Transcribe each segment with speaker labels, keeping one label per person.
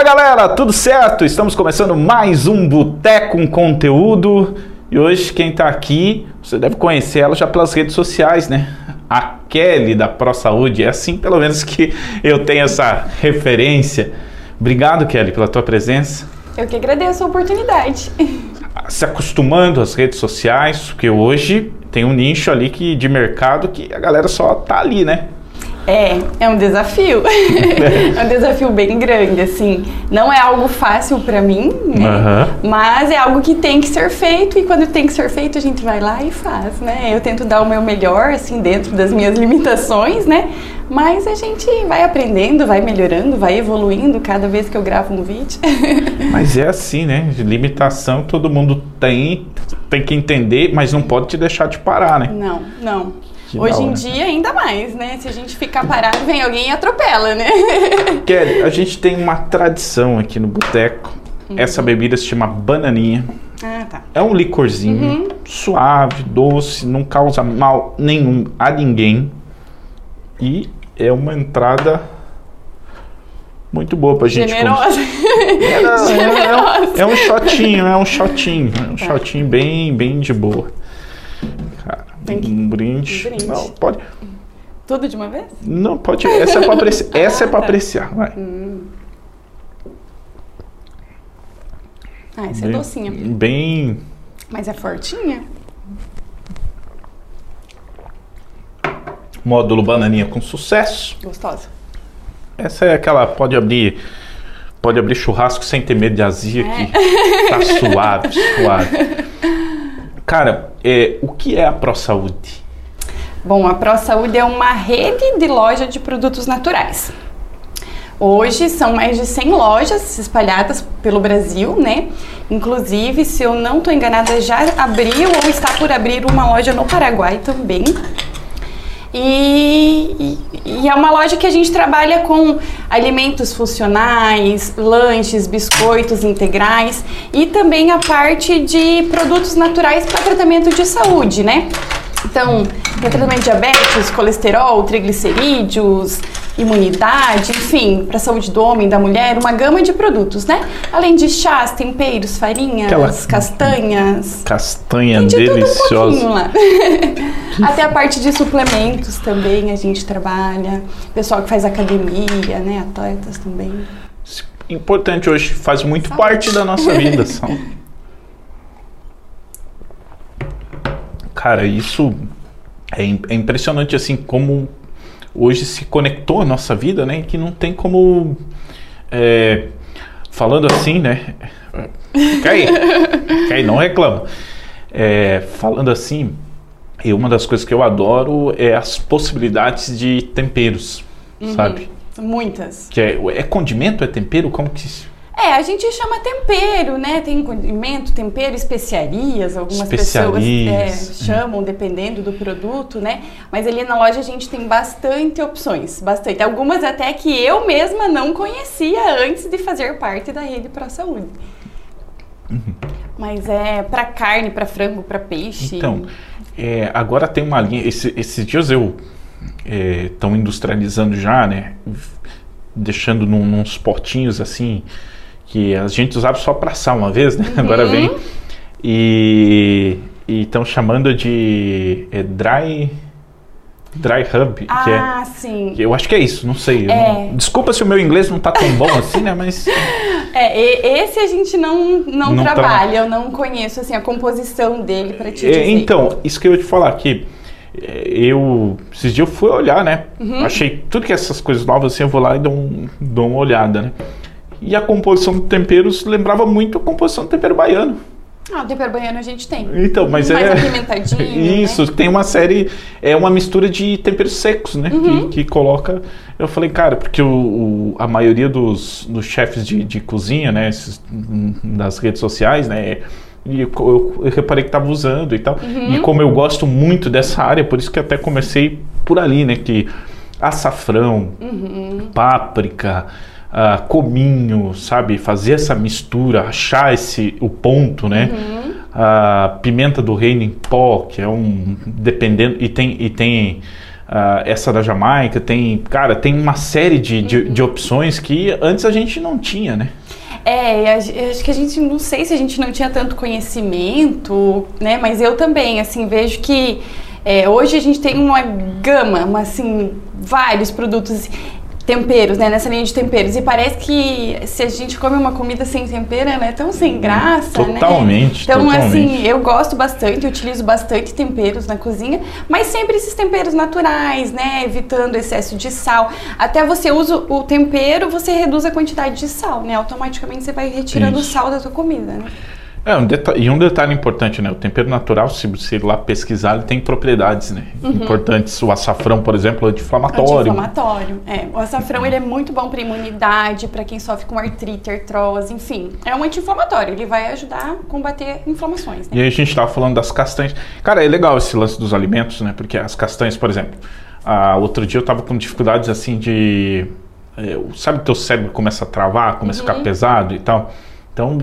Speaker 1: Fala galera, tudo certo? Estamos começando mais um Boteco com Conteúdo e hoje quem está aqui, você deve conhecer ela já pelas redes sociais, né? A Kelly da Pro Saúde, é assim pelo menos que eu tenho essa referência. Obrigado Kelly pela tua presença.
Speaker 2: Eu que agradeço a oportunidade.
Speaker 1: Se acostumando às redes sociais, porque hoje tem um nicho ali que, de mercado que a galera só tá ali, né?
Speaker 2: É, é um desafio. é um desafio bem grande, assim. Não é algo fácil para mim, né? Uhum. Mas é algo que tem que ser feito e quando tem que ser feito a gente vai lá e faz, né? Eu tento dar o meu melhor, assim, dentro das minhas limitações, né? Mas a gente vai aprendendo, vai melhorando, vai evoluindo cada vez que eu gravo um vídeo.
Speaker 1: mas é assim, né? Limitação todo mundo tem, tem que entender, mas não pode te deixar de parar, né?
Speaker 2: Não, não. Que Hoje em dia, ainda mais, né? Se a gente ficar parado, vem alguém e atropela, né?
Speaker 1: Kelly, a gente tem uma tradição aqui no boteco. Uhum. Essa bebida se chama bananinha. Ah, tá. É um licorzinho uhum. suave, doce, não causa mal nenhum a ninguém. E é uma entrada muito boa pra gente.
Speaker 2: Generosa.
Speaker 1: É. É, é, um, é um shotinho, é um shotinho. É um tá. shotinho bem, bem de boa. Tem que... Um brinde. Um brinde. Não, pode.
Speaker 2: Tudo de uma vez?
Speaker 1: Não, pode. Essa é para apreciar. Essa é ah, é para tá. apreciar. Vai. Hum.
Speaker 2: Ah, essa é bem, é docinha.
Speaker 1: Bem.
Speaker 2: Mas é fortinha.
Speaker 1: Módulo bananinha com sucesso.
Speaker 2: Gostosa.
Speaker 1: Essa é aquela. Pode abrir. Pode abrir churrasco sem ter medo de azia é. aqui. Tá suave, suave. Cara, é, o que é a ProSaúde?
Speaker 2: Bom, a ProSaúde é uma rede de loja de produtos naturais. Hoje são mais de 100 lojas espalhadas pelo Brasil, né? Inclusive, se eu não estou enganada, já abriu ou está por abrir uma loja no Paraguai também. E, e, e, é uma loja que a gente trabalha com alimentos funcionais, lanches, biscoitos integrais e também a parte de produtos naturais para tratamento de saúde, né? Então, tratamento de diabetes, colesterol, triglicerídeos, imunidade, enfim, para a saúde do homem, da mulher, uma gama de produtos, né? Além de chás, temperos, farinhas, Aquela castanhas.
Speaker 1: Castanha de deliciosa. Um lá.
Speaker 2: Até a parte de suplementos também a gente trabalha. Pessoal que faz academia, né? Atletas também.
Speaker 1: Importante hoje, faz muito Saúde. parte da nossa vida. São... Cara, isso é, é impressionante assim como hoje se conectou à nossa vida, né? Que não tem como. É, falando assim, né? Cai, cai, não reclama. É, falando assim, e uma das coisas que eu adoro é as possibilidades de temperos, uhum, sabe?
Speaker 2: Muitas.
Speaker 1: Que é, é condimento, é tempero? Como que
Speaker 2: é, a gente chama tempero, né? Tem condimento, tempero, especiarias, algumas especiarias. pessoas é, chamam, dependendo do produto, né? Mas ali na loja a gente tem bastante opções, bastante. Algumas até que eu mesma não conhecia antes de fazer parte da rede Pro Saúde. Uhum. Mas é para carne, para frango, para peixe.
Speaker 1: Então, é, agora tem uma linha. Esse, esses dias eu estão é, industrializando já, né? Deixando num, nos potinhos assim que a gente usava só para assar uma vez, né? Uhum. Agora vem. E estão chamando de é, dry dry hub,
Speaker 2: ah,
Speaker 1: que
Speaker 2: é, sim.
Speaker 1: Que eu acho que é isso, não sei. É. Não, desculpa se o meu inglês não está tão bom assim, né? Mas
Speaker 2: é, esse a gente não, não, não trabalha, tra... eu não conheço assim a composição dele para te é, dizer.
Speaker 1: Então, isso que eu ia te falar aqui. É, eu esses dias eu fui olhar, né? Uhum. Achei tudo que essas coisas novas assim, eu vou lá e dou, um, dou uma olhada, né? E a composição de temperos lembrava muito a composição do tempero baiano.
Speaker 2: Ah, o tempero baiano a gente tem.
Speaker 1: Então, mas
Speaker 2: Mais
Speaker 1: é.
Speaker 2: apimentadinho.
Speaker 1: Isso,
Speaker 2: né?
Speaker 1: tem uma série, é uma mistura de temperos secos, né? Uhum. Que, que, coloca. Eu falei, cara, porque o, o a maioria dos, dos chefes de, de cozinha, né? Esses, das redes sociais, né? E eu, eu, eu reparei que estava usando e tal. Uhum. E como eu gosto muito dessa área, por isso que até comecei por ali, né? Que açafrão, uhum. páprica uh, cominho, sabe? Fazer essa mistura, achar esse, o ponto, né? Uhum. A pimenta do reino em pó, que é um dependendo e tem e tem Uh, essa da Jamaica, tem, cara, tem uma série de, de, de, opções que antes a gente não tinha, né?
Speaker 2: É, acho que a gente, não sei se a gente não tinha tanto conhecimento, né? Mas eu também, assim, vejo que é, hoje a gente tem uma gama, uma, assim, vários produtos temperos, né? Nessa linha de temperos. E parece que se a gente come uma comida sem tempero, ela é tão sem graça,
Speaker 1: totalmente, né? Totalmente.
Speaker 2: Então,
Speaker 1: totalmente.
Speaker 2: assim, eu gosto bastante, eu utilizo bastante temperos na cozinha, mas sempre esses temperos naturais, né? Evitando excesso de sal. Até você usa o tempero, você reduz a quantidade de sal, né? Automaticamente você vai retirando Isso. o sal da sua comida, né?
Speaker 1: É, um e um detalhe importante, né? O tempero natural, se você ir lá pesquisar, ele tem propriedades né? Uhum. importantes. O açafrão, por exemplo, é anti-inflamatório.
Speaker 2: Anti-inflamatório, é. O açafrão, ele é muito bom para imunidade, para quem sofre com artrite, artrose, enfim. É um anti-inflamatório, ele vai ajudar a combater inflamações. Né?
Speaker 1: E aí a gente estava falando das castanhas. Cara, é legal esse lance dos alimentos, né? Porque as castanhas, por exemplo, ah, outro dia eu estava com dificuldades assim de... É, sabe que teu cérebro começa a travar, começa uhum. a ficar uhum. pesado e tal? Então,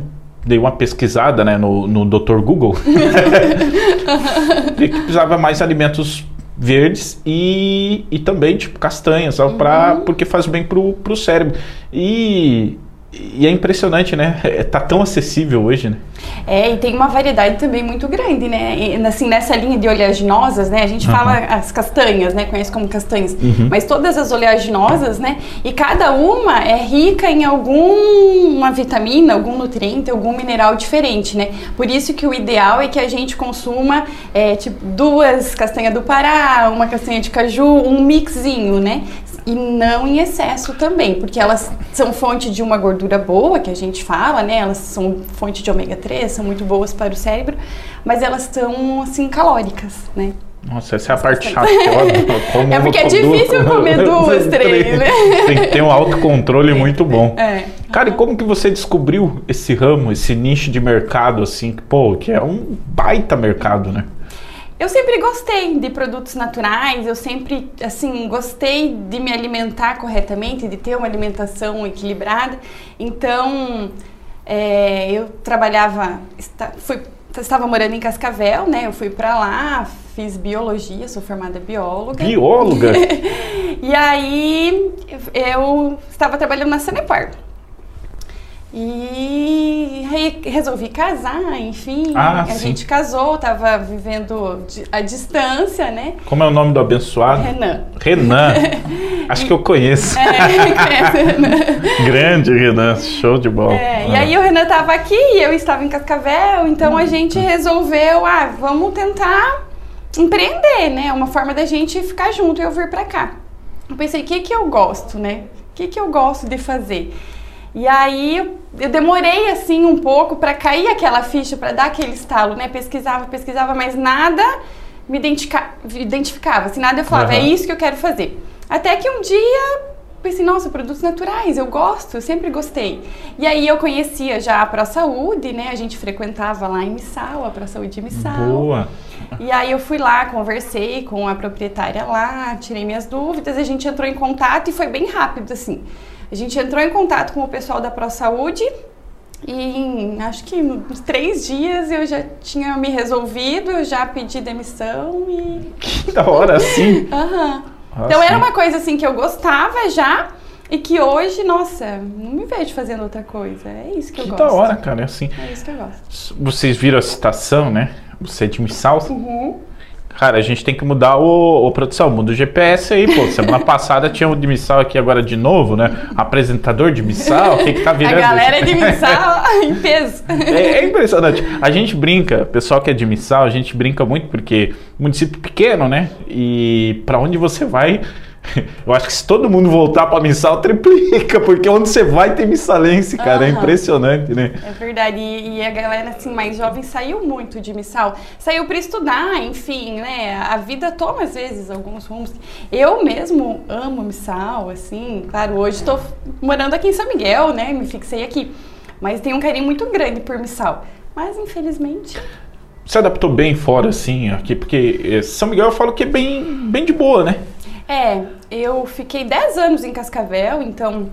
Speaker 1: dei uma pesquisada né, no, no Dr. Google. e que precisava mais alimentos verdes e, e também tipo castanhas, uhum. Pra, porque faz bem pro, pro cérebro. E e é impressionante, né? É, tá tão acessível hoje, né?
Speaker 2: É, e tem uma variedade também muito grande, né? E, assim, nessa linha de oleaginosas, né? A gente uhum. fala as castanhas, né? Conhece como castanhas. Uhum. Mas todas as oleaginosas, né? E cada uma é rica em alguma vitamina, algum nutriente, algum mineral diferente, né? Por isso que o ideal é que a gente consuma, é, tipo, duas castanhas do Pará, uma castanha de caju, um mixinho, né? E não em excesso também, porque elas são fonte de uma gordura boa, que a gente fala, né? Elas são fonte de ômega 3, são muito boas para o cérebro, mas elas são, assim, calóricas, né?
Speaker 1: Nossa, essa é a parte chata que
Speaker 2: como É porque é difícil comer duas, três, né?
Speaker 1: Tem que ter um autocontrole muito bom. É. Cara, e como que você descobriu esse ramo, esse nicho de mercado, assim, pô, que é um baita mercado, né?
Speaker 2: Eu sempre gostei de produtos naturais, eu sempre, assim, gostei de me alimentar corretamente, de ter uma alimentação equilibrada. Então, é, eu trabalhava, fui, estava morando em Cascavel, né? Eu fui para lá, fiz biologia, sou formada bióloga.
Speaker 1: Bióloga?
Speaker 2: e aí, eu estava trabalhando na Sanepar. E resolvi casar, enfim. Ah, a sim. gente casou, tava vivendo a distância, né?
Speaker 1: Como é o nome do abençoado?
Speaker 2: Renan.
Speaker 1: Renan. Acho que eu conheço. É, conhece Renan. Grande Renan, show de bola.
Speaker 2: É, ah. E aí o Renan tava aqui e eu estava em Cascavel, então a gente resolveu, ah, vamos tentar empreender, né? Uma forma da gente ficar junto e eu vir para cá. Eu pensei, o que que eu gosto, né? O que que eu gosto de fazer? E aí eu demorei assim um pouco para cair aquela ficha, para dar aquele estalo, né? Pesquisava, pesquisava, mas nada me identifica, identificava, assim, nada eu falava, uhum. é isso que eu quero fazer. Até que um dia pensei, nossa, produtos naturais, eu gosto, eu sempre gostei. E aí eu conhecia já a Pro Saúde, né? A gente frequentava lá em Missal, a Pro Saúde de Missal.
Speaker 1: Boa!
Speaker 2: E aí eu fui lá, conversei com a proprietária lá, tirei minhas dúvidas, a gente entrou em contato e foi bem rápido, assim. A gente entrou em contato com o pessoal da Pro Saúde e em, acho que uns três dias eu já tinha me resolvido, eu já pedi demissão e.
Speaker 1: Que da hora, assim!
Speaker 2: Aham. Uhum. Então era uma coisa assim que eu gostava já. E que hoje, nossa, não me vejo fazendo outra coisa. É isso que,
Speaker 1: que
Speaker 2: eu gosto.
Speaker 1: Que da hora, cara, é assim.
Speaker 2: É isso que eu gosto.
Speaker 1: Vocês viram a citação, né? Você é de Missal?
Speaker 2: Uhum.
Speaker 1: Cara, a gente tem que mudar o, o produção, muda o GPS aí, pô. Semana passada tinha o de Missal aqui agora de novo, né? Apresentador de Missal, o que que tá virando? A
Speaker 2: galera de Missal em peso.
Speaker 1: É, é, impressionante. A gente brinca, pessoal que é de Missal, a gente brinca muito porque município pequeno, né? E para onde você vai, Eu acho que se todo mundo voltar para missal, triplica, porque onde você vai tem missalense, cara. Uhum. É impressionante, né?
Speaker 2: É verdade. E, a galera assim, mais jovem saiu muito de missal. Saiu para estudar, enfim, né? A vida toma, às vezes, alguns rumos. Eu mesmo amo missal, assim. Claro, hoje estou morando aqui em São Miguel, né? Me fixei aqui. Mas tenho um carinho muito grande por missal. Mas, infelizmente
Speaker 1: se adaptou bem fora, assim, aqui, porque eh, São Miguel eu falo que é bem, bem de boa, né?
Speaker 2: É, eu fiquei 10 anos em Cascavel, então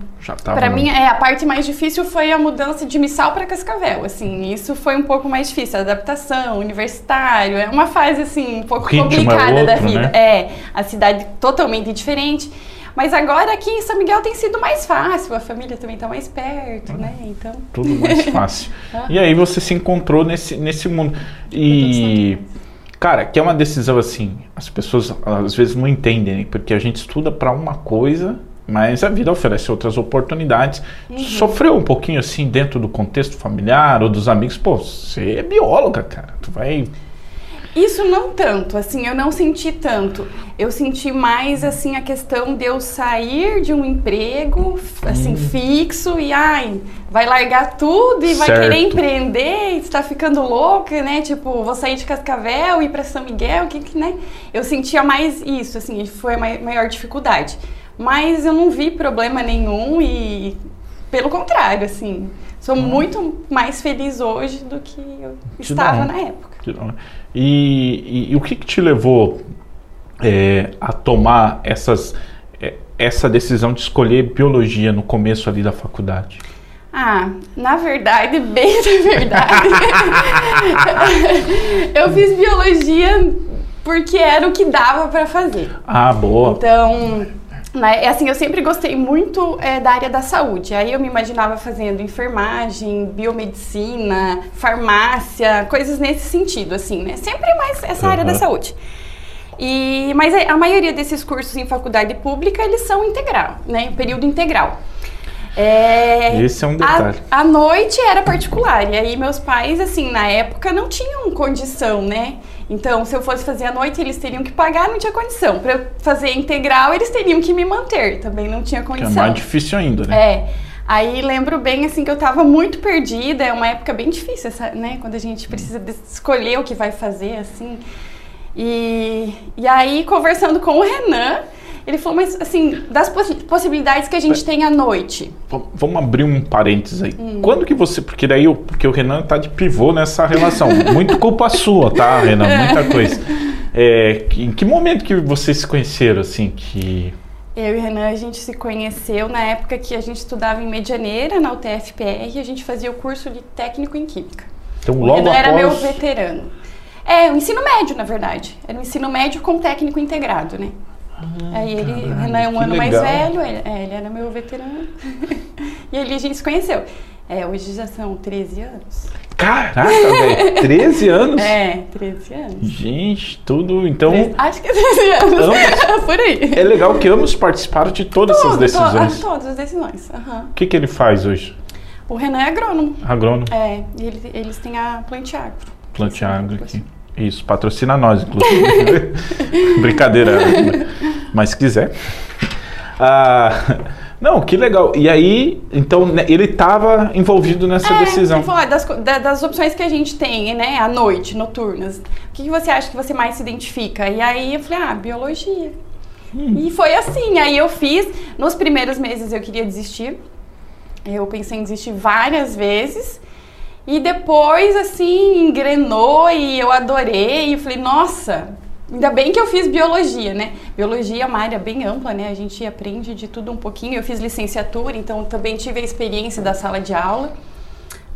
Speaker 1: no-
Speaker 2: mim, é, a parte mais difícil foi a mudança de Missal para Cascavel, assim, isso foi um pouco mais difícil, a adaptação, universitário, é uma fase, assim, um pouco
Speaker 1: é
Speaker 2: complicada da
Speaker 1: outro,
Speaker 2: vida.
Speaker 1: né?
Speaker 2: É, a cidade totalmente diferente, mas agora aqui em São Miguel tem sido mais fácil, a família também tá mais perto, né, então...
Speaker 1: tudo mais fácil.
Speaker 2: Ah.
Speaker 1: e aí você se encontrou nesse, nesse mundo. E, cara, que é uma decisão assim, as pessoas às vezes não entendem, porque a gente estuda para uma coisa, mas a vida oferece outras oportunidades.
Speaker 2: Uhum.
Speaker 1: Sofreu um pouquinho assim dentro do contexto familiar ou dos amigos? Pô, você é bióloga, cara. Tu vai.
Speaker 2: Isso não tanto, assim, eu não senti tanto. Eu senti mais, assim, a questão de eu sair de um emprego, assim,
Speaker 1: Hum.
Speaker 2: fixo e, ai, vai largar tudo e vai
Speaker 1: Certo.
Speaker 2: querer empreender está ficando louca, né? Tipo, vou sair de Cascavel e ir para São Miguel, o que que, né? Eu sentia mais isso, assim, foi a mai- maior dificuldade. Mas eu não vi problema nenhum e, pelo contrário, assim, sou muito mais feliz hoje do que eu
Speaker 1: Que
Speaker 2: estava
Speaker 1: bom.
Speaker 2: na época.
Speaker 1: E, e- e o que, que te levou é, a tomar essas, é, essa decisão de escolher biologia no começo ali da faculdade?
Speaker 2: Ah, na verdade, bem na verdade, eu fiz biologia porque era o que dava para fazer.
Speaker 1: Ah, boa.
Speaker 2: Então, né, é assim, eu sempre gostei muito é, da área da saúde. Aí eu me imaginava fazendo enfermagem, biomedicina, farmácia, coisas nesse sentido, assim, né? Sempre mais essa área da saúde. E, mas a a maioria desses cursos em faculdade pública, eles são integral, né? Período integral. É,
Speaker 1: Esse é um detalhe.
Speaker 2: a, a noite era particular. E aí meus pais, assim, na época não tinham condição, né? Então, se eu fosse fazer à noite, eles teriam que pagar, não tinha condição. Para eu fazer integral, eles teriam que me manter, também não tinha
Speaker 1: Que é
Speaker 2: condição.
Speaker 1: mais difícil ainda, né?
Speaker 2: É. Aí lembro bem assim que eu tava muito perdida, é uma época bem difícil, essa, né? Quando a gente precisa de- escolher o que vai fazer, assim. E, e aí, conversando com o Renan, ele falou, mas assim, das possi- possibilidades que a gente tem à noite.
Speaker 1: Vamos abrir um parênteses aí.
Speaker 2: Hum.
Speaker 1: Quando que você. Porque daí o, porque o Renan tá de pivô nessa relação. Muito culpa sua, tá, Renan? Muita coisa. É, que- em que momento que vocês se conheceram, assim, que.
Speaker 2: Eu e o Renan, a gente se conheceu na época que a gente estudava em Medianeira, na UTFPR, e a gente fazia o curso de técnico em Química.
Speaker 1: Então, logo
Speaker 2: Renan
Speaker 1: após.
Speaker 2: era meu veterano. É, o ensino médio, na verdade. Era o ensino médio com técnico integrado, né? Aí ele, o
Speaker 1: caralho,
Speaker 2: Renan é um ano mais
Speaker 1: legal.
Speaker 2: velho, ele, é, ele era meu veterano. e ali a gente se conheceu. É, hoje já são 13 anos.
Speaker 1: Caraca, velho. 13 anos?
Speaker 2: É, 13 anos.
Speaker 1: Gente, tudo. Então.
Speaker 2: Acho que é 13 anos. Por aí.
Speaker 1: É legal que ambos participaram de todas essas decisões.
Speaker 2: to- todas as decisões. aham.
Speaker 1: O que, que ele faz hoje?
Speaker 2: O Renan é agrônomo.
Speaker 1: Agrônomo,
Speaker 2: É, e ele- eles têm a Planteagro.
Speaker 1: plante agro aqui. Isso, patrocina nós, inclusive. Brincadeira. Mas se quiser. Ah, não, que legal. E aí, então, né, ele estava envolvido nessa
Speaker 2: É,
Speaker 1: decisão.
Speaker 2: falou, "Ah, das, das opções que a gente tem, né, à noite, noturnas, o que, que você acha que você mais se identifica? E aí eu falei, ah, biologia.
Speaker 1: Hum.
Speaker 2: E foi assim, aí eu fiz, nos primeiros meses eu queria desistir, eu pensei em desistir várias vezes, e depois, assim, engrenou e eu adorei, e falei, nossa, ainda bem que eu fiz biologia, né? Biologia é uma área bem ampla, né? A gente aprende de tudo um pouquinho. Eu fiz licenciatura, então também tive a experiência da sala de aula,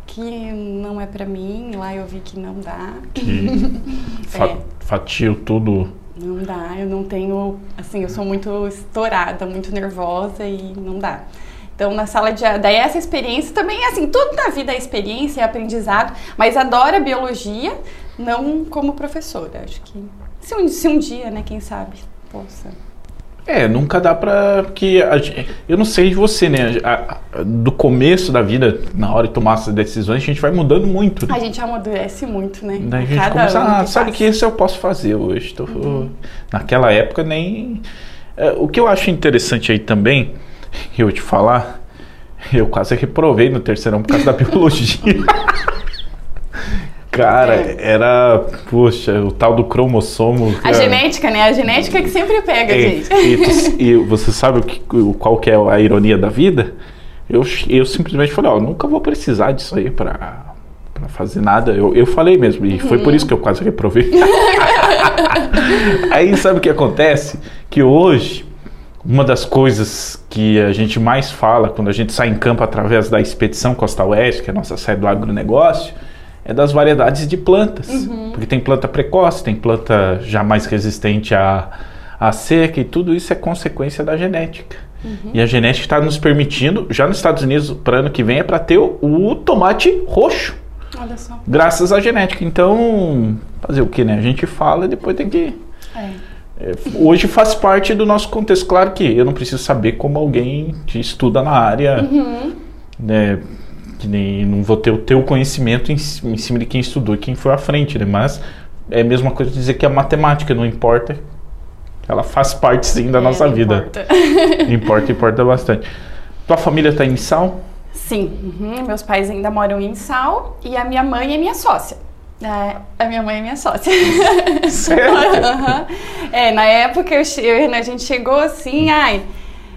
Speaker 2: que não é pra mim, lá eu vi que não dá.
Speaker 1: Que fa
Speaker 2: É.
Speaker 1: fatiou tudo.
Speaker 2: Não dá, eu não tenho, assim, eu sou muito estourada, muito nervosa e não dá. Então, na sala de daí essa experiência também, assim, tudo na vida é experiência, é aprendizado, mas adoro a biologia, não como professora. Acho que se um, se um dia, né, quem sabe, possa.
Speaker 1: É, nunca dá pra. Que eu não sei de você, né? A- a- do começo da vida, na hora de tomar essas decisões, a gente vai mudando muito. né?
Speaker 2: A gente amadurece muito, né?
Speaker 1: Daí a gente
Speaker 2: Cada
Speaker 1: começa, ah, sabe
Speaker 2: passa.
Speaker 1: que isso eu posso fazer hoje. Tô- Naquela época nem. É, o que eu acho interessante aí também, eu vou te falar, eu quase reprovei no terceirão por causa da biologia. Cara,
Speaker 2: É.
Speaker 1: era, poxa, o tal do cromossomo.
Speaker 2: A
Speaker 1: cara.
Speaker 2: genética, né? A genética que sempre pega,
Speaker 1: É,
Speaker 2: gente.
Speaker 1: e, e você sabe o que, qual que é a ironia da vida? Eu, eu simplesmente falei, ó, nunca vou precisar disso aí pra, pra fazer nada. Eu, eu falei mesmo, e foi
Speaker 2: Uhum.
Speaker 1: por isso que eu quase reprovei. aí sabe o que acontece? Que hoje uma das coisas que a gente mais fala quando a gente sai em campo através da expedição Costa Oeste, que é a nossa sede do agronegócio, é das variedades de plantas. Uhum. Porque tem planta precoce, tem planta já mais resistente à, à seca, e tudo isso é consequência da genética. Uhum. E a genética está nos permitindo, já nos Estados Unidos, para ano que vem, é para ter o, o, tomate roxo.
Speaker 2: Olha só.
Speaker 1: Graças à genética. Então, fazer o que, né? A gente fala e depois tem que. É. É, hoje faz parte do nosso contexto. Claro que eu não preciso saber como alguém que estuda na área, uhum. né? Que nem não vou ter o teu conhecimento em, em cima de quem estudou e quem foi à frente, né? Mas é a mesma coisa dizer que a matemática não importa. Ela faz parte sim da é, nossa vida. Importa. importa, importa bastante. Tua família está em Sal?
Speaker 2: Sim, uhum. meus pais ainda moram em Sal e a minha mãe é minha sócia. É, a minha mãe é minha sócia.
Speaker 1: Sério?
Speaker 2: uhum. É, na época eu, eu, a gente chegou assim, ai,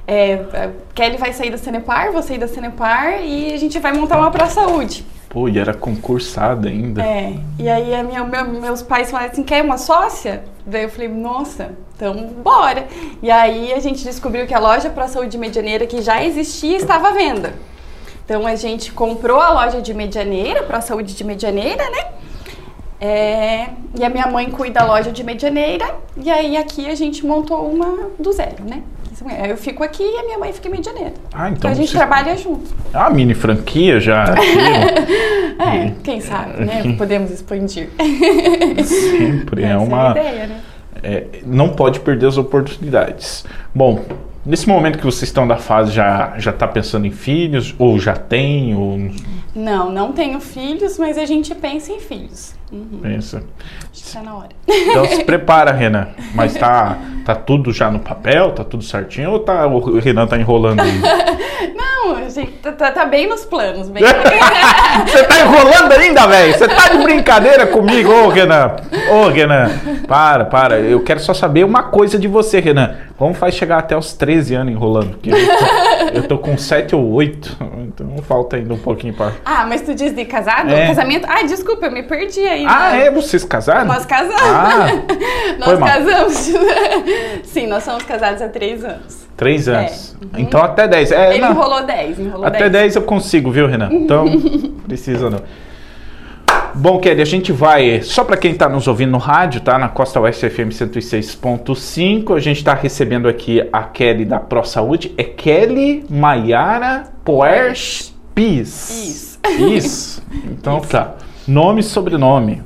Speaker 2: é, Kelly vai sair da Cenepar, vou sair da Cenepar e a gente vai montar uma pra saúde.
Speaker 1: Pô, e era concursada ainda.
Speaker 2: É, e aí a minha, meu, meus pais falaram assim, quer uma sócia? Daí eu falei, nossa, então bora. E aí a gente descobriu que a loja pra saúde medianeira que já existia estava à venda. Então a gente comprou a loja de medianeira, para saúde de medianeira, né? É, e a minha mãe cuida da loja de medianeira, e aí aqui a gente montou uma do zero, né? Eu fico aqui e a minha mãe fica em Medianeira.
Speaker 1: Ah, então.
Speaker 2: então a gente você... trabalha junto.
Speaker 1: Ah, mini franquia já.
Speaker 2: é, quem sabe, né? Podemos expandir.
Speaker 1: Sempre. é uma. É ideia, né? É, não pode perder as oportunidades. Bom, Nesse momento que vocês estão da fase, já já está pensando em filhos? Ou já tem? Ou...
Speaker 2: Não, não tenho filhos, mas a gente pensa em filhos.
Speaker 1: Uhum. Pensa.
Speaker 2: Está na hora.
Speaker 1: Então se prepara, Renan. Mas tá, tá tudo já no papel? Tá tudo certinho? Ou tá, o Renan tá enrolando aí?
Speaker 2: Não, gente, tá, tá, tá bem nos planos. Bem...
Speaker 1: Você tá enrolando ainda, velho? Você tá de brincadeira comigo, ô Renan? Ô, Renan, para, para. Eu quero só saber uma coisa de você, Renan. Como faz chegar até os 13 anos enrolando? Porque eu tô, eu tô com 7 ou 8, então falta ainda um pouquinho para.
Speaker 2: Ah, mas tu diz de casado? É. Casamento? Ah, desculpa, eu me perdi aí.
Speaker 1: Ah, né? é? Vocês casaram?
Speaker 2: Nós casamos. Ah, nós casamos. Sim, nós somos casados há 3 anos.
Speaker 1: 3 anos. É. Uhum. Então até 10. É,
Speaker 2: Ele não. enrolou 10. Enrolou
Speaker 1: até 10. 10 eu consigo, viu, Renan? Então, precisa não. Bom, Kelly, a gente vai, só para quem está nos ouvindo no rádio, tá? Na Costa Oeste FM 106.5, a gente está recebendo aqui a Kelly da Pro Saúde. É Kelly Maiara Poers Pis.
Speaker 2: Isso.
Speaker 1: Então Isso. tá. Nome e sobrenome.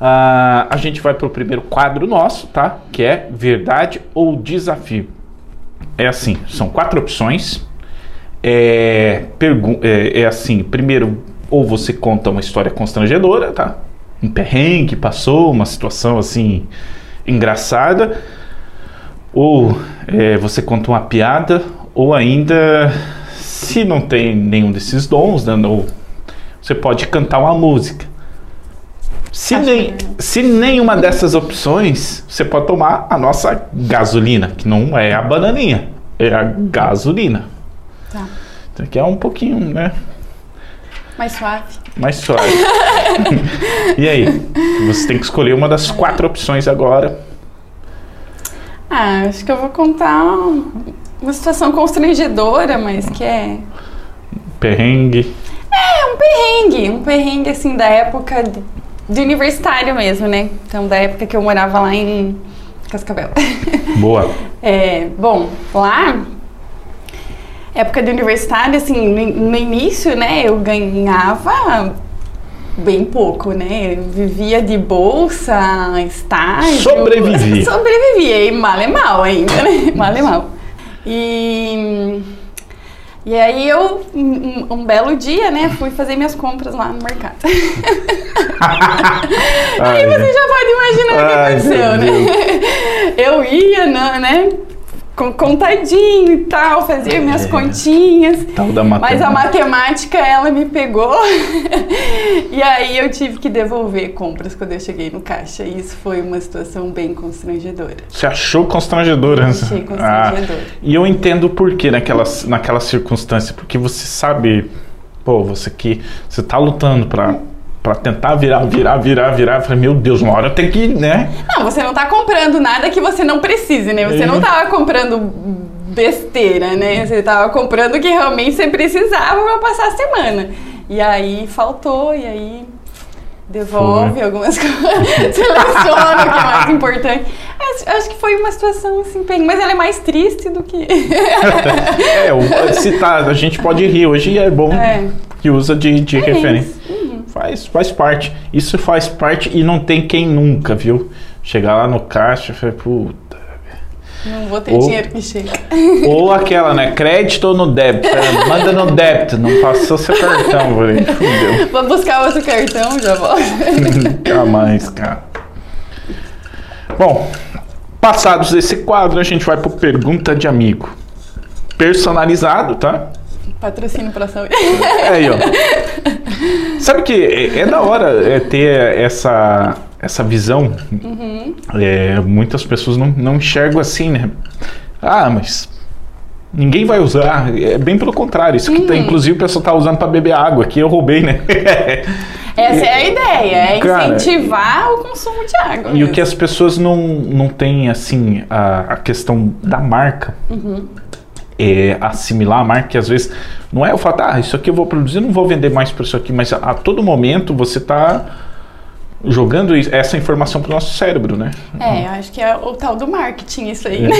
Speaker 1: Uh, a gente vai para o primeiro quadro nosso, tá? Que é verdade ou desafio. É assim, são quatro opções. É, é, é assim, primeiro ou você conta uma história constrangedora, tá? Um perrengue que passou, uma situação assim engraçada, ou é, você conta uma piada, ou ainda, se não tem nenhum desses dons, né, ou você pode cantar uma música. Se, nem, se nenhuma dessas opções, você pode tomar a nossa gasolina, que não é a bananinha, é a gasolina.
Speaker 2: Tá.
Speaker 1: Então aqui é um pouquinho, né?
Speaker 2: Mais suave.
Speaker 1: Mais suave. e aí? Você tem que escolher uma das quatro opções agora.
Speaker 2: Ah, acho que eu vou contar uma situação constrangedora, mas que é.
Speaker 1: Perrengue.
Speaker 2: É, um perrengue. Um perrengue, assim, da época de, de universitário mesmo, né? Então, da época que eu morava lá em Cascavel.
Speaker 1: Boa.
Speaker 2: é, bom, lá época de universitário, assim, no, no início, né, eu ganhava bem pouco, né? Eu vivia de bolsa, estágio.
Speaker 1: Sobrevivia.
Speaker 2: Sobrevivia, e mal é mal ainda, né? Mal é mal. E, e aí eu, um, um, belo dia, né, fui fazer minhas compras lá no mercado. aí você já pode imaginar o que aconteceu, né? Eu ia, né, contadinho e tal, fazia minhas é. continhas.
Speaker 1: Tal da
Speaker 2: mas a matemática ela me pegou. e aí eu tive que devolver compras quando eu cheguei no caixa. E isso foi uma situação bem constrangedora.
Speaker 1: Você achou constrangedora? Eu
Speaker 2: achei constrangedora.
Speaker 1: Ah, e eu entendo o porquê naquela, naquela circunstância, porque você sabe, pô, você que você tá lutando para Pra tentar virar, virar, virar, virar. Eu falei, meu Deus, uma hora tenho que, né?
Speaker 2: Não, você não tá comprando nada que você não precise, né? Você
Speaker 1: É.
Speaker 2: não tava comprando besteira, né? Você tava comprando o que realmente você precisava pra passar a semana. E aí faltou, e aí devolve algumas coisas, seleciona o que é mais importante. Acho, acho que foi uma situação assim, bem, mas ela é mais triste do que.
Speaker 1: É, se tá, a gente pode rir. Hoje é bom
Speaker 2: É.
Speaker 1: que usa de, de
Speaker 2: É
Speaker 1: referência. Faz, faz parte. Isso faz parte e não tem quem nunca, viu? Chegar lá no caixa e falar, puta.
Speaker 2: Não vou ter
Speaker 1: Ou-
Speaker 2: dinheiro que chega.
Speaker 1: Ou aquela, né? Crédito ou no débito? Manda no débito, não passou seu cartão, falei, fudeu.
Speaker 2: Vou buscar outro cartão, já volto.
Speaker 1: Nunca mais, cara. Bom, passados esse quadro, a gente vai pro Pergunta de Amigo. Personalizado, tá?
Speaker 2: Patrocínio pra saúde.
Speaker 1: É aí, ó. Sabe que é, é da hora é, ter essa, essa visão. É, muitas pessoas não, não enxergam assim, né? Ah, mas ninguém vai usar. É bem pelo contrário. Isso que tá, inclusive, o pessoal tá usando para beber água. Aqui eu roubei, né?
Speaker 2: Essa é a ideia, é
Speaker 1: Cara,
Speaker 2: incentivar o consumo de água.
Speaker 1: E o
Speaker 2: mesmo.
Speaker 1: que as pessoas não, não têm, assim, a, a questão da marca, é assimilar a marca, que às vezes não é o fato, ah, isso aqui eu vou produzir, não vou vender mais por isso aqui, mas a, a todo momento você está jogando essa informação para o nosso cérebro, né?
Speaker 2: É, eu acho que é o tal do marketing isso aí, né?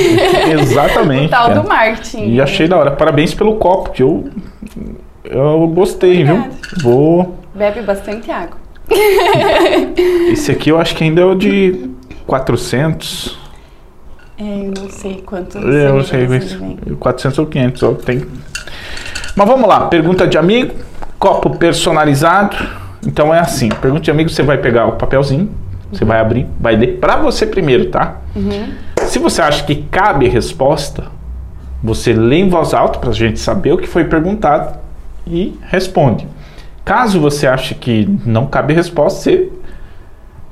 Speaker 1: Exatamente.
Speaker 2: o tal
Speaker 1: cara.
Speaker 2: do marketing.
Speaker 1: E achei da hora. Parabéns pelo copo, que eu, eu gostei,
Speaker 2: Obrigada.
Speaker 1: viu? Vou.
Speaker 2: Bebe bastante água.
Speaker 1: Esse aqui eu acho que ainda é o de 400.
Speaker 2: É, eu não sei quanto
Speaker 1: É, eu não sei, mas
Speaker 2: ele vem.
Speaker 1: 400 ou 500, ó, tem. Mas vamos lá, pergunta de amigo, copo personalizado. Então é assim, pergunta de amigo, você vai pegar o papelzinho, você vai abrir, vai ler pra você primeiro, tá? Se você acha que cabe a resposta, você lê em voz alta pra gente saber o que foi perguntado e responde. Caso você ache que não cabe a resposta, você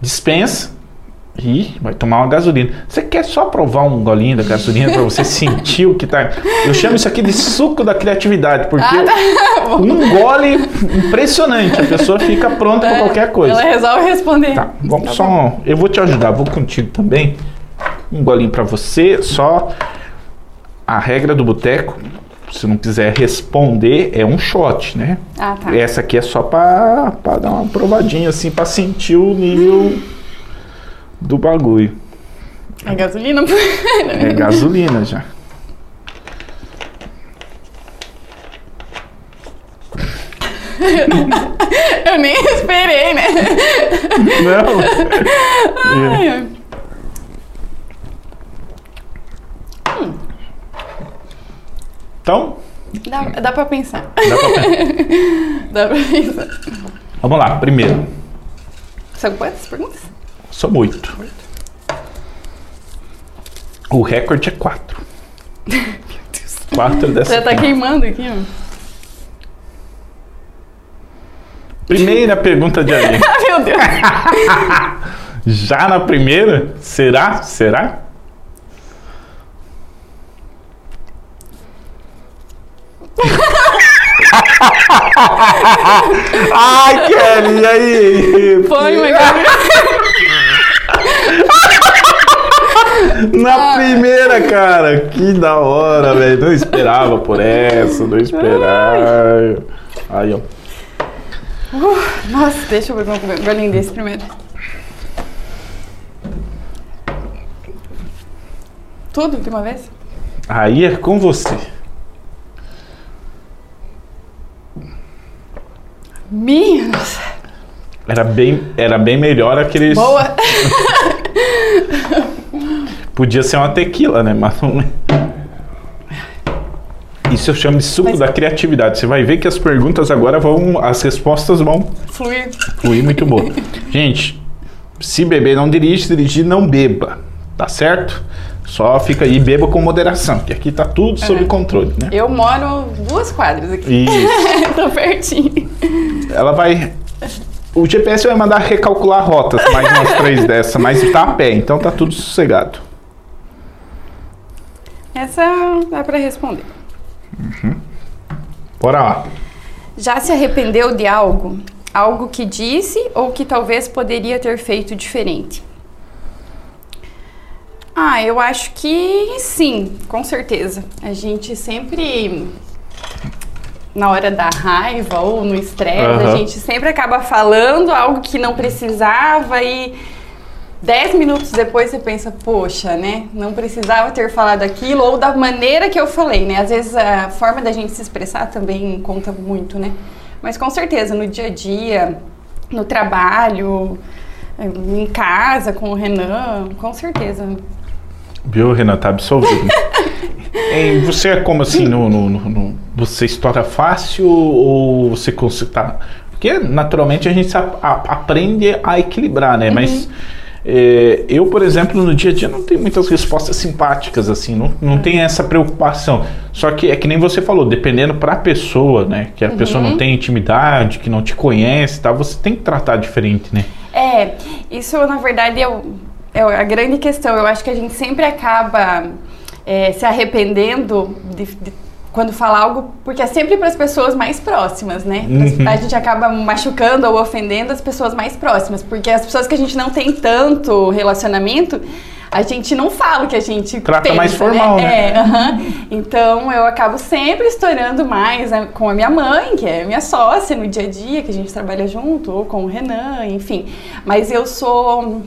Speaker 1: dispensa e vai tomar uma gasolina. Você quer só provar um golinho da gasolina para você sentir o que tá. Eu chamo isso aqui de suco da criatividade, porque
Speaker 2: Ah, tá
Speaker 1: um gole impressionante, a pessoa fica pronta para qualquer coisa.
Speaker 2: Ela resolve responder.
Speaker 1: Tá, vamos
Speaker 2: Tá
Speaker 1: só.
Speaker 2: bom.
Speaker 1: Eu vou te ajudar, vou contigo também. Um golinho para você, só a regra do boteco. Se não quiser responder, é um shot, né?
Speaker 2: Ah, tá.
Speaker 1: Essa aqui é só pra dar uma provadinha, assim, pra sentir o nível do bagulho.
Speaker 2: É gasolina?
Speaker 1: É gasolina já.
Speaker 2: Eu nem esperei, né?
Speaker 1: Não.
Speaker 2: Ai, ai.
Speaker 1: Então,
Speaker 2: Dá, dá pra pensar.
Speaker 1: dá pra pensar.
Speaker 2: Dá pra pensar.
Speaker 1: Vamos lá, primeiro.
Speaker 2: São quantas perguntas?
Speaker 1: São oito. O recorde é quatro. Quatro dessa.
Speaker 2: Já tá queimando aqui, ó.
Speaker 1: Primeira pergunta de ali.
Speaker 2: Ah, meu Deus.
Speaker 1: Já na primeira? Será? Será? Ai, Kelly, e aí?
Speaker 2: Põe gasolina.
Speaker 1: Na primeira, cara. Que da hora, velho. Não esperava por essa, não esperava. Aí, ó.
Speaker 2: Nossa, deixa eu beber um golinho desse primeiro. Tudo de uma vez?
Speaker 1: Aí é com você.
Speaker 2: Minha nossa.
Speaker 1: Era bem, era bem melhor aqueles.
Speaker 2: Boa.
Speaker 1: Podia ser uma tequila, né? Mas não é. Isso eu chamo de suco
Speaker 2: Mas-
Speaker 1: da criatividade. Você vai ver que as perguntas agora vão. As respostas vão
Speaker 2: Fluir.
Speaker 1: fluir muito boa. Gente, se beber não dirige, se dirigir não beba. Tá certo? Só fica aí, beba com moderação, que aqui tá tudo sob controle, né?
Speaker 2: Eu moro duas quadras aqui.
Speaker 1: Isso.
Speaker 2: Tô pertinho.
Speaker 1: Ela vai. O GPS vai mandar recalcular rotas, mais umas três dessa, mas tá a pé, então tá tudo sossegado.
Speaker 2: Essa dá pra responder.
Speaker 1: Bora lá.
Speaker 2: Já se arrependeu de algo algo que disse ou que talvez poderia ter feito diferente? Ah, eu acho que sim, com certeza. A gente sempre na hora da raiva ou no estresse, uhum. a gente sempre acaba falando algo que não precisava e dez minutos depois você pensa, poxa, né? Não precisava ter falado aquilo ou da maneira que eu falei, né? Às vezes a forma da gente se expressar também conta muito, né? Mas com certeza, no dia a dia, no trabalho, em casa com o Renan, com certeza.
Speaker 1: Viu, Renan? Tá absolvido. você é como assim, no, no, no, você estoura fácil ou você. Tá, porque naturalmente a gente a, a, aprende a equilibrar, né? Uhum. Mas é, eu, por exemplo, no dia a dia não tenho muitas respostas simpáticas, assim, não, não uhum. tem essa preocupação. Só que é que nem você falou, dependendo para a pessoa, né? Que a uhum. pessoa não tem intimidade, que não te conhece, tá? Você tem que tratar diferente, né?
Speaker 2: É, isso na verdade é, é a grande questão. Eu acho que a gente sempre acaba é, se arrependendo de, de quando fala algo, porque é sempre para as pessoas mais próximas, né? Uhum. A gente acaba machucando ou ofendendo as pessoas mais próximas, porque as pessoas que a gente não tem tanto relacionamento, a gente não fala o que a gente
Speaker 1: trata
Speaker 2: pensa,
Speaker 1: mais formal, né?
Speaker 2: né? É. Então eu acabo sempre estourando mais né, com a minha mãe, que é minha sócia no dia a dia, que a gente trabalha junto, ou com o Renan, enfim. Mas eu sou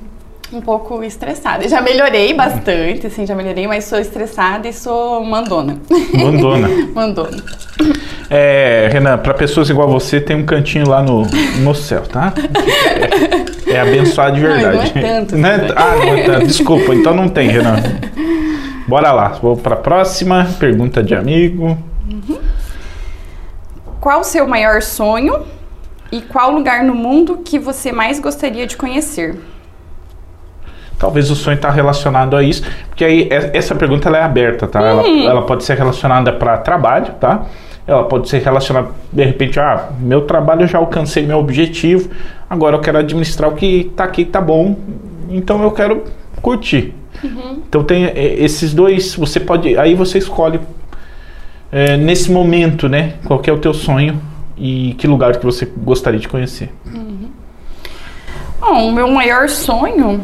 Speaker 2: um pouco estressada. Já melhorei bastante, assim, já melhorei, mas sou estressada e sou mandona.
Speaker 1: Mandona.
Speaker 2: mandona.
Speaker 1: É, Renan, para pessoas igual você, tem um cantinho lá no, no céu, tá? É, é abençoado de verdade. Não,
Speaker 2: não é tanto.
Speaker 1: Não é, ah, não é tanto. Desculpa, então não tem, Renan. Bora lá, vou para a próxima pergunta de amigo. Uhum.
Speaker 2: Qual o seu maior sonho e qual lugar no mundo que você mais gostaria de conhecer?
Speaker 1: Talvez o sonho está relacionado a isso, porque aí é, essa pergunta ela é aberta, tá? Ela, hum. ela pode ser relacionada para trabalho, tá? Ela pode ser relacionada, de repente, ah, meu trabalho eu já alcancei meu objetivo, agora eu quero administrar o que está aqui, tá bom, então eu quero curtir. Uhum. Então tem é, esses dois, você pode, aí você escolhe é, nesse momento, né? Qual é o teu sonho e que lugar que você gostaria de conhecer. Uhum.
Speaker 2: Bom, o meu maior sonho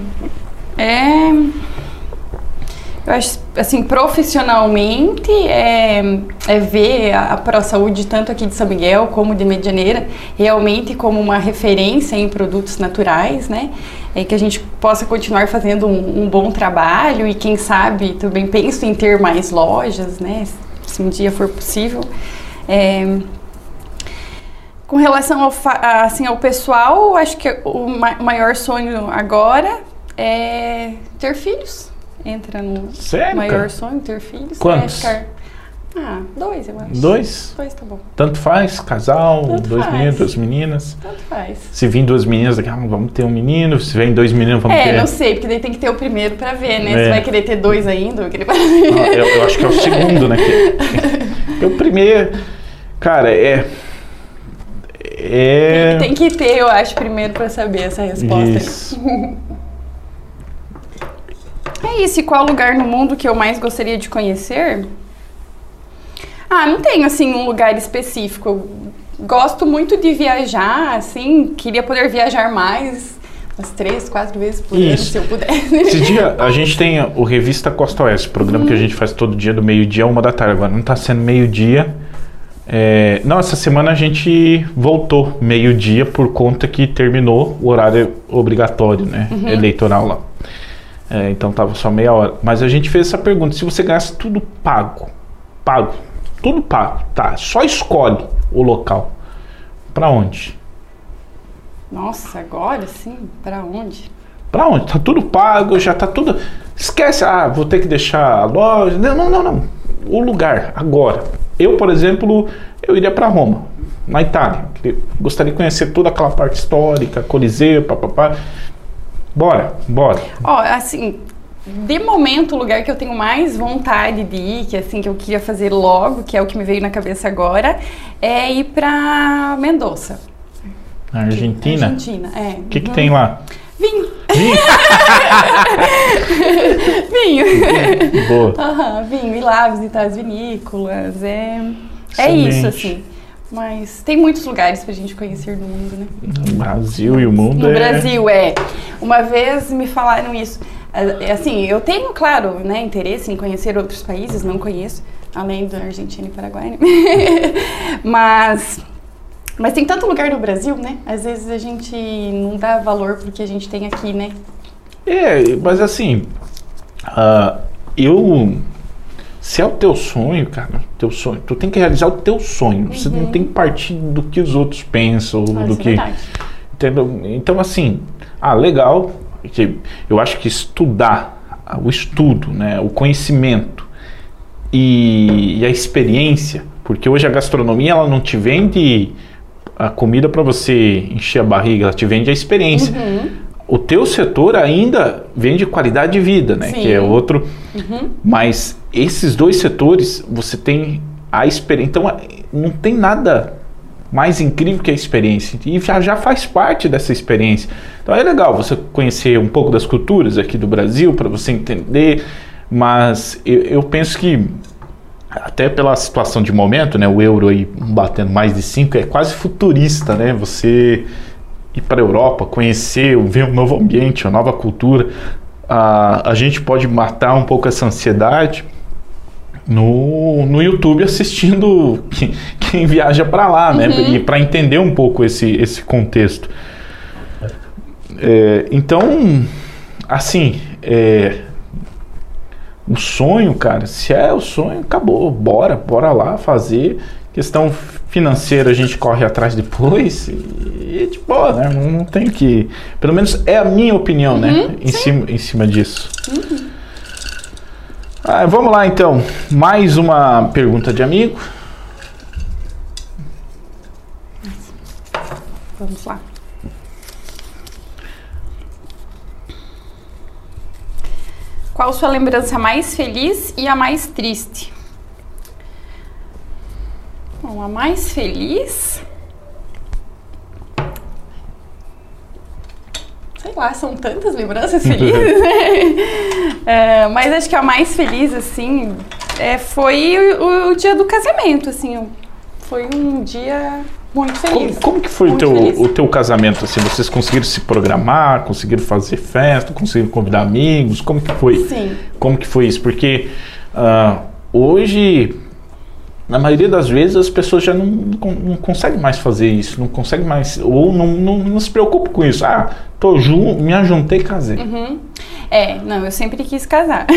Speaker 2: é. Eu acho, assim, profissionalmente, é, é ver a, a Pro Saúde, tanto aqui de São Miguel como de Medianeira, realmente como uma referência em produtos naturais, né? É que a gente possa continuar fazendo um, um bom trabalho e, quem sabe, também penso em ter mais lojas, né? Se um dia for possível. É, com relação ao, assim, ao pessoal, acho que o maior sonho agora é ter filhos. Entra no
Speaker 1: Sério,
Speaker 2: maior
Speaker 1: cara?
Speaker 2: sonho, ter filhos.
Speaker 1: Quantos?
Speaker 2: É ficar... Ah, dois, eu acho.
Speaker 1: Dois?
Speaker 2: Dois tá bom.
Speaker 1: Tanto faz, casal,
Speaker 2: Tanto
Speaker 1: dois
Speaker 2: faz.
Speaker 1: meninos, duas meninas.
Speaker 2: Tanto faz.
Speaker 1: Se vir duas meninas, daqui, ah, vamos ter um menino. Se vem dois meninos, vamos
Speaker 2: é,
Speaker 1: ter.
Speaker 2: É, não sei, porque daí tem que ter o primeiro pra ver, né?
Speaker 1: É.
Speaker 2: Você vai querer ter dois ainda? Querer...
Speaker 1: Ah, eu, eu, acho que é o segundo, né? Que, o primeiro. Cara, é. É.
Speaker 2: Tem, tem, que ter, eu acho, primeiro pra saber essa resposta.
Speaker 1: Isso.
Speaker 2: É isso. E qual lugar no mundo que eu mais gostaria de conhecer? Ah, não tenho assim um lugar específico. Eu gosto muito de viajar, assim, queria poder viajar mais, umas três, quatro vezes por ano, se eu pudesse.
Speaker 1: Esse dia a gente tem o Revista Costa Oeste, programa que a gente faz todo dia do meio-dia a uma da tarde. Agora não está sendo meio-dia. É... Não, essa semana a gente voltou meio-dia por conta que terminou o horário obrigatório, né? Uhum. Eleitoral lá. É, então tava só meia hora. Mas a gente fez essa pergunta: se você gasta tudo pago, pago, tudo pago, tá? Só escolhe o local. Para onde?
Speaker 2: Nossa, agora sim? Para onde?
Speaker 1: Para onde? Tá tudo pago, já tá tudo. Esquece, ah, vou ter que deixar a loja. Não, não, não, não. O lugar, agora. Eu, por exemplo, eu iria para Roma, na Itália. Gostaria de conhecer toda aquela parte histórica, Coliseu, papapá. Bora, bora.
Speaker 2: Ó, assim, de momento, o lugar que eu tenho mais vontade de ir, que assim que eu queria fazer logo, que é o que me veio na cabeça agora, é ir para Mendoza.
Speaker 1: Argentina?
Speaker 2: Argentina, é.
Speaker 1: O que, que uhum. tem lá?
Speaker 2: Vinho.
Speaker 1: Vinho?
Speaker 2: vinho.
Speaker 1: Boa.
Speaker 2: Uhum, vinho. Ir lá visitar as vinícolas. É, é isso, assim. Mas tem muitos lugares pra gente conhecer no mundo, né?
Speaker 1: No Brasil e o mundo
Speaker 2: No
Speaker 1: é...
Speaker 2: Brasil, é. Uma vez me falaram isso. É, Assim, eu tenho, claro, né, interesse em conhecer outros países, não conheço, além da Argentina e Paraguai, né? mas, mas tem tanto lugar no Brasil, né? Às vezes a gente não dá valor pro que a gente tem aqui, né?
Speaker 1: É, mas assim, ah, eu. Se é o teu sonho, cara, teu sonho, tu tem que realizar o teu sonho. Você não tem que partir do que os outros pensam,
Speaker 2: Ah,
Speaker 1: do
Speaker 2: é
Speaker 1: que. Entendeu? Então, assim, ah, legal. Eu acho que estudar, o estudo, né, o conhecimento e, e a experiência, porque hoje a gastronomia ela não te vende a comida para você encher a barriga, ela te vende a experiência.
Speaker 2: Uhum.
Speaker 1: O teu setor ainda vende qualidade de vida, né?
Speaker 2: Sim.
Speaker 1: Que é outro.
Speaker 2: Uhum.
Speaker 1: Mas esses dois setores, você tem a experiência. Então, não tem nada mais incrível que a experiência. E já, já faz parte dessa experiência. Então, é legal você conhecer um pouco das culturas aqui do Brasil, para você entender. Mas eu, eu penso que, até pela situação de momento, né? O euro aí batendo mais de 5, é quase futurista, né? Você ir para a Europa, conhecer, ver um novo ambiente, uma nova cultura. A, a gente pode matar um pouco essa ansiedade no, no YouTube assistindo quem, quem viaja para lá, né? E para entender um pouco esse, esse contexto. É, então, assim, é, o sonho, cara, se é o sonho, acabou. Bora, bora lá fazer. Questão financeira a gente corre atrás depois e, e de boa, né? Não, não tem que. Pelo menos é a minha opinião, né? Em cima, em cima disso. Ah, vamos lá então. Mais uma pergunta de amigo.
Speaker 2: Vamos lá. Qual sua lembrança mais feliz e a mais triste? Bom, a mais feliz. Sei lá, são tantas lembranças felizes, né? É, mas acho que a mais feliz, assim, é, foi o, o dia do casamento, assim. Foi um dia muito
Speaker 1: Como,
Speaker 2: feliz.
Speaker 1: como que foi o teu,
Speaker 2: feliz.
Speaker 1: o teu casamento? Assim, vocês conseguiram se programar, conseguiram fazer festa, conseguiram convidar amigos? Como que foi?
Speaker 2: Sim.
Speaker 1: Como que foi isso? Porque ah, hoje, na maioria das vezes, as pessoas já não, não, não conseguem mais fazer isso, não conseguem mais, ou não, não, não se preocupam com isso. Ah, tô jun, me ajuntei e casei.
Speaker 2: Uhum. É, não, eu sempre quis casar.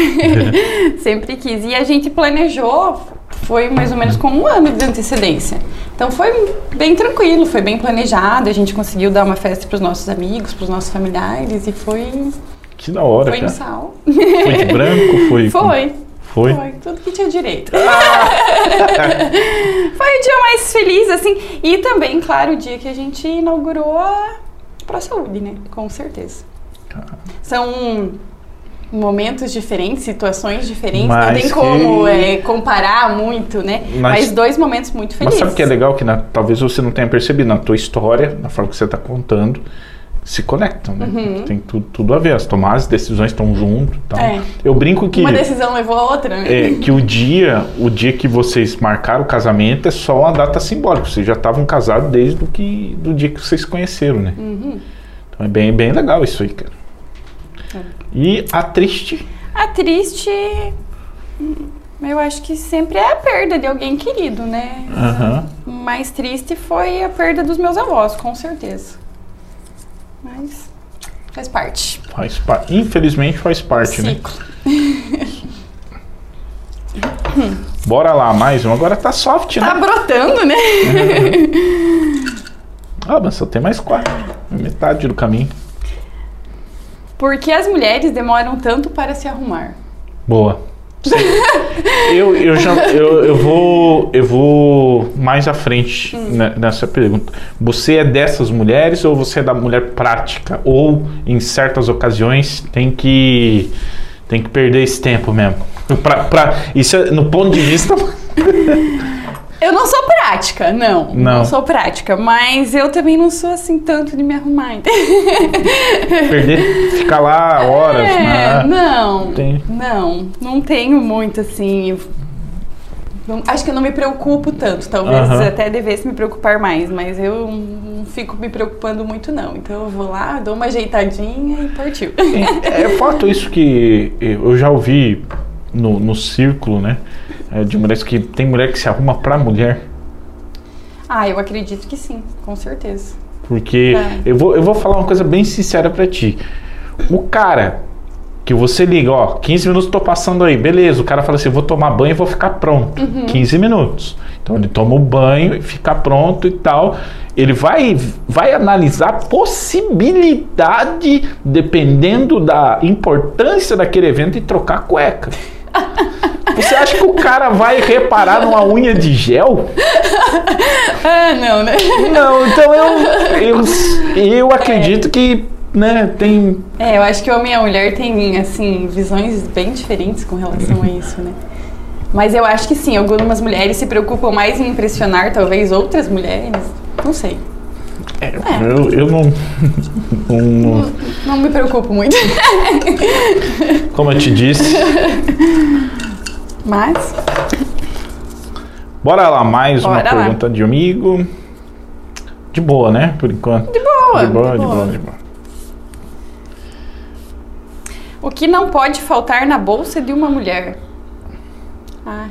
Speaker 2: sempre quis. E a gente planejou, foi mais ou menos com um ano de antecedência. Então foi bem tranquilo, foi bem planejado. A gente conseguiu dar uma festa para os nossos amigos, para os nossos familiares e foi,
Speaker 1: Que da hora,
Speaker 2: foi um
Speaker 1: cara.
Speaker 2: sal.
Speaker 1: Foi de branco? Foi?
Speaker 2: Foi.
Speaker 1: Foi?
Speaker 2: Foi, tudo que tinha direito. foi o dia mais feliz, assim. E também, claro, o dia que a gente inaugurou a Pro Saúde, né? Com certeza. São momentos diferentes, situações diferentes, não
Speaker 1: Mas
Speaker 2: tem
Speaker 1: que-
Speaker 2: como é, comparar muito, né?
Speaker 1: Mas-
Speaker 2: Mas, dois momentos muito
Speaker 1: Mas
Speaker 2: felizes.
Speaker 1: sabe o que é legal? Que na- talvez você não tenha percebido, na tua história, na forma que você está contando, se conectam, né?
Speaker 2: Uhum.
Speaker 1: Tem tudo, tudo a ver. As tomadas de decisões estão junto. tal.
Speaker 2: É.
Speaker 1: Eu brinco que,
Speaker 2: Uma decisão levou a outra, né?
Speaker 1: é, que o dia, o dia que vocês marcaram o casamento é só uma data simbólica. Vocês já estavam casados desde o que, do dia que vocês se conheceram, né?
Speaker 2: Uhum.
Speaker 1: Então é bem, bem legal isso aí, cara.
Speaker 2: É.
Speaker 1: E a triste,
Speaker 2: A triste, eu acho que sempre é a perda de alguém querido, né?
Speaker 1: aham,
Speaker 2: O mais triste foi a perda dos meus avós, com certeza. Mas faz parte.
Speaker 1: faz parte. Infelizmente faz parte, né?
Speaker 2: Ciclo.
Speaker 1: Bora lá, mais um. Agora tá soft,
Speaker 2: Tá
Speaker 1: né?
Speaker 2: brotando, né?
Speaker 1: Ah, mas só tem mais quatro. Metade do caminho.
Speaker 2: Por que as mulheres demoram tanto para se arrumar?
Speaker 1: Boa. eu, eu, já, eu, eu, vou, eu vou mais à frente ne- nessa pergunta. Você é dessas mulheres ou você é da mulher prática? Ou em certas ocasiões tem que, tem que perder esse tempo mesmo? Pra, pra, isso é, no ponto de vista.
Speaker 2: Eu não sou prática, não.
Speaker 1: Não.
Speaker 2: sou prática, mas eu também não sou assim tanto de me arrumar.
Speaker 1: perder, ficar lá horas.
Speaker 2: É,
Speaker 1: né?
Speaker 2: não.
Speaker 1: Tem.
Speaker 2: Não, não tenho muito assim não- acho que eu não me preocupo tanto. Talvez
Speaker 1: Aham.
Speaker 2: até devesse me preocupar mais, mas eu não fico me preocupando muito, não. Então eu vou lá, dou uma ajeitadinha e partiu.
Speaker 1: É, é fato isso que eu já ouvi no, no círculo, né? É, De mulheres que tem mulher que se arruma pra mulher.
Speaker 2: ah, eu acredito que sim, com certeza.
Speaker 1: Porque
Speaker 2: É.
Speaker 1: eu, vou, eu vou falar uma coisa bem sincera pra ti. O cara que você liga, ó, 15 minutos tô passando aí, beleza. O cara fala assim: vou tomar banho e vou ficar pronto. 15 minutos. Então ele toma o banho e fica pronto e tal. Ele vai, vai analisar a possibilidade, dependendo da importância daquele evento, de trocar a cueca. Você acha que o cara vai reparar numa unha de gel?
Speaker 2: Ah, não, né?
Speaker 1: Não, então eu, eu, eu acredito que né, tem.
Speaker 2: É, eu acho que o homem e a mulher têm, assim, visões bem diferentes com relação a isso, né? Mas eu acho que sim, algumas mulheres se preocupam mais em impressionar, talvez, outras mulheres. Não sei.
Speaker 1: é, Eu, eu não, não- não-
Speaker 2: Não me preocupo muito.
Speaker 1: Como eu te disse.
Speaker 2: Mas,
Speaker 1: Bora lá, mais uma
Speaker 2: Bora lá.
Speaker 1: pergunta de amigo. De boa, né? Por enquanto.
Speaker 2: de boa.
Speaker 1: De boa,
Speaker 2: de
Speaker 1: de
Speaker 2: boa.
Speaker 1: boa, de boa.
Speaker 2: O que não pode faltar na bolsa de uma mulher? Ah,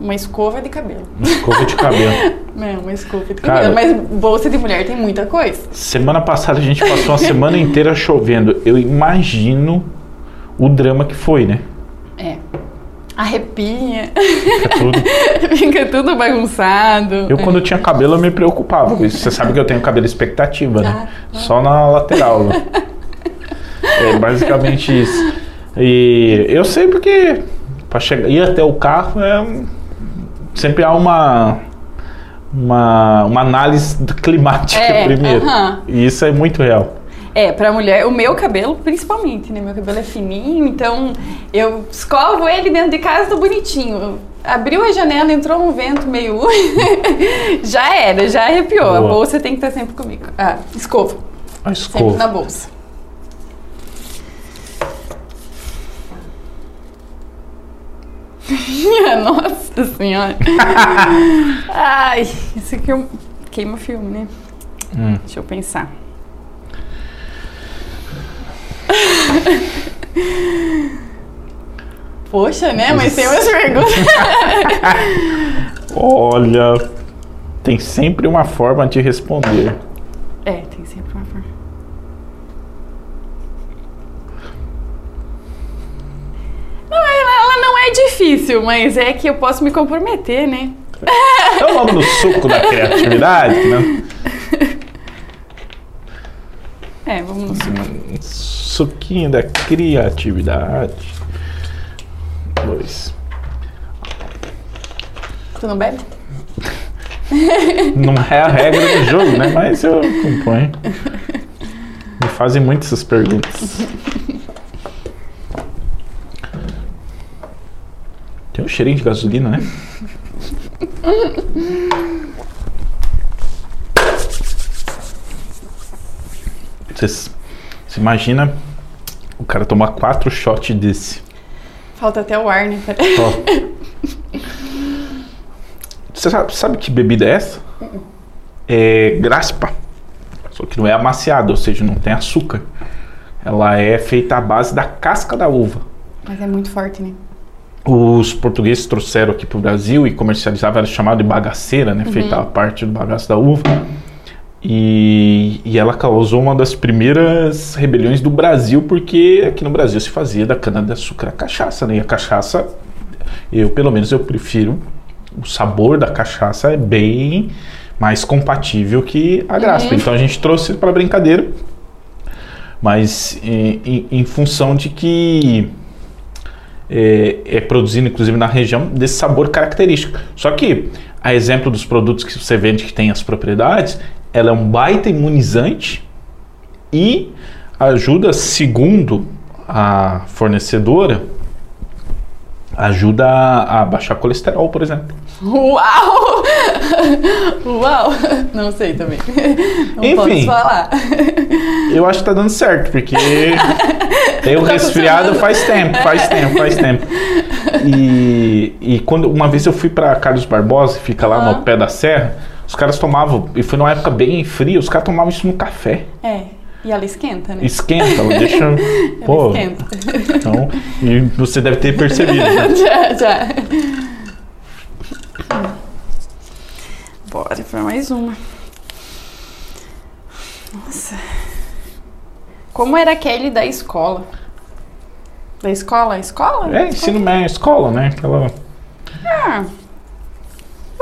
Speaker 2: uma escova de cabelo.
Speaker 1: Escova de cabelo.
Speaker 2: Não, uma escova de
Speaker 1: Cara-
Speaker 2: cabelo. Mas bolsa de mulher tem muita coisa.
Speaker 1: Semana passada a gente passou uma semana inteira chovendo. Eu imagino o drama que foi, né?
Speaker 2: É. Arrepia,
Speaker 1: É tudo.
Speaker 2: fica tudo bagunçado.
Speaker 1: Eu, quando tinha cabelo, eu me preocupava. com isso. Você sabe que eu tenho cabelo expectativa, né?
Speaker 2: Ah,
Speaker 1: Só na lateral. né? É basicamente isso. E eu sei porque para chegar ir até o carro é sempre há uma uma, uma análise climática
Speaker 2: É,
Speaker 1: primeiro.
Speaker 2: aham.
Speaker 1: E isso é muito real.
Speaker 2: É, pra mulher, o meu cabelo principalmente, né? Meu cabelo é fininho, então eu escovo ele dentro de casa, tô bonitinho. Abriu a janela, entrou um vento meio. já era, já arrepiou. A
Speaker 1: Boa.
Speaker 2: bolsa tem que estar sempre comigo. Ah, escova.
Speaker 1: A
Speaker 2: Sempre
Speaker 1: escova.
Speaker 2: na bolsa. Nossa senhora. Ai, isso aqui é queima filme, né?
Speaker 1: Hum.
Speaker 2: Deixa eu pensar. Poxa, né? Mas tem umas perguntas.
Speaker 1: Olha, tem sempre uma forma de responder.
Speaker 2: É, tem sempre uma forma. Não, ela, ela não é difícil, mas é que eu posso me comprometer, né?
Speaker 1: Então vamos no suco da criatividade, né?
Speaker 2: É, vamos no suco.
Speaker 1: Suquinho da criatividade. Dois.
Speaker 2: Tu não bebe?
Speaker 1: Não é a regra do jogo, né? Mas eu acompanho. Me fazem muito essas perguntas. Tem um cheirinho de gasolina, né? Você imagina o cara tomar quatro shots desse.
Speaker 2: Falta até o ar, né?
Speaker 1: Você sabe, sabe que bebida é essa? É graspa. Só que não é amaciada, ou seja, não tem açúcar. Ela é feita à base da casca da uva.
Speaker 2: Mas é muito forte, né?
Speaker 1: Os portugueses trouxeram aqui para o Brasil e comercializavam, era chamado de bagaceira, né? Feita a parte do bagaço da uva. E, e ela causou uma das primeiras rebeliões do Brasil, porque aqui no Brasil se fazia da cana-de-açúcar a cachaça, né? E a cachaça, eu pelo menos eu prefiro, o sabor da cachaça é bem mais compatível que a graspa. Então a gente trouxe para brincadeira, mas em, em- em função de que é, é produzido inclusive na região desse sabor característico. Só que, a exemplo dos produtos que você vende que tem as propriedades, ela é um baita imunizante e ajuda, segundo a fornecedora, ajuda a, a baixar colesterol, por exemplo.
Speaker 2: Uau! Uau! Não sei também. Não
Speaker 1: Enfim.
Speaker 2: posso falar.
Speaker 1: Eu acho que tá dando certo, porque eu
Speaker 2: Tá
Speaker 1: resfriado faz tempo, faz tempo, faz tempo. E, e quando uma vez eu fui para Carlos Barbosa, que fica lá no pé da serra, os caras tomavam, e foi numa época bem fria, os caras tomavam isso no café.
Speaker 2: É. E ela esquenta, né?
Speaker 1: Esquenta, ela deixa.
Speaker 2: Ela
Speaker 1: Pô,
Speaker 2: esquenta.
Speaker 1: então, e você deve ter percebido. né?
Speaker 2: já, já. Bora pra mais uma. Nossa. Como era a Kelly da escola? Da escola? Escola?
Speaker 1: É, ensino médio, escola, né? Aquela.
Speaker 2: Ah,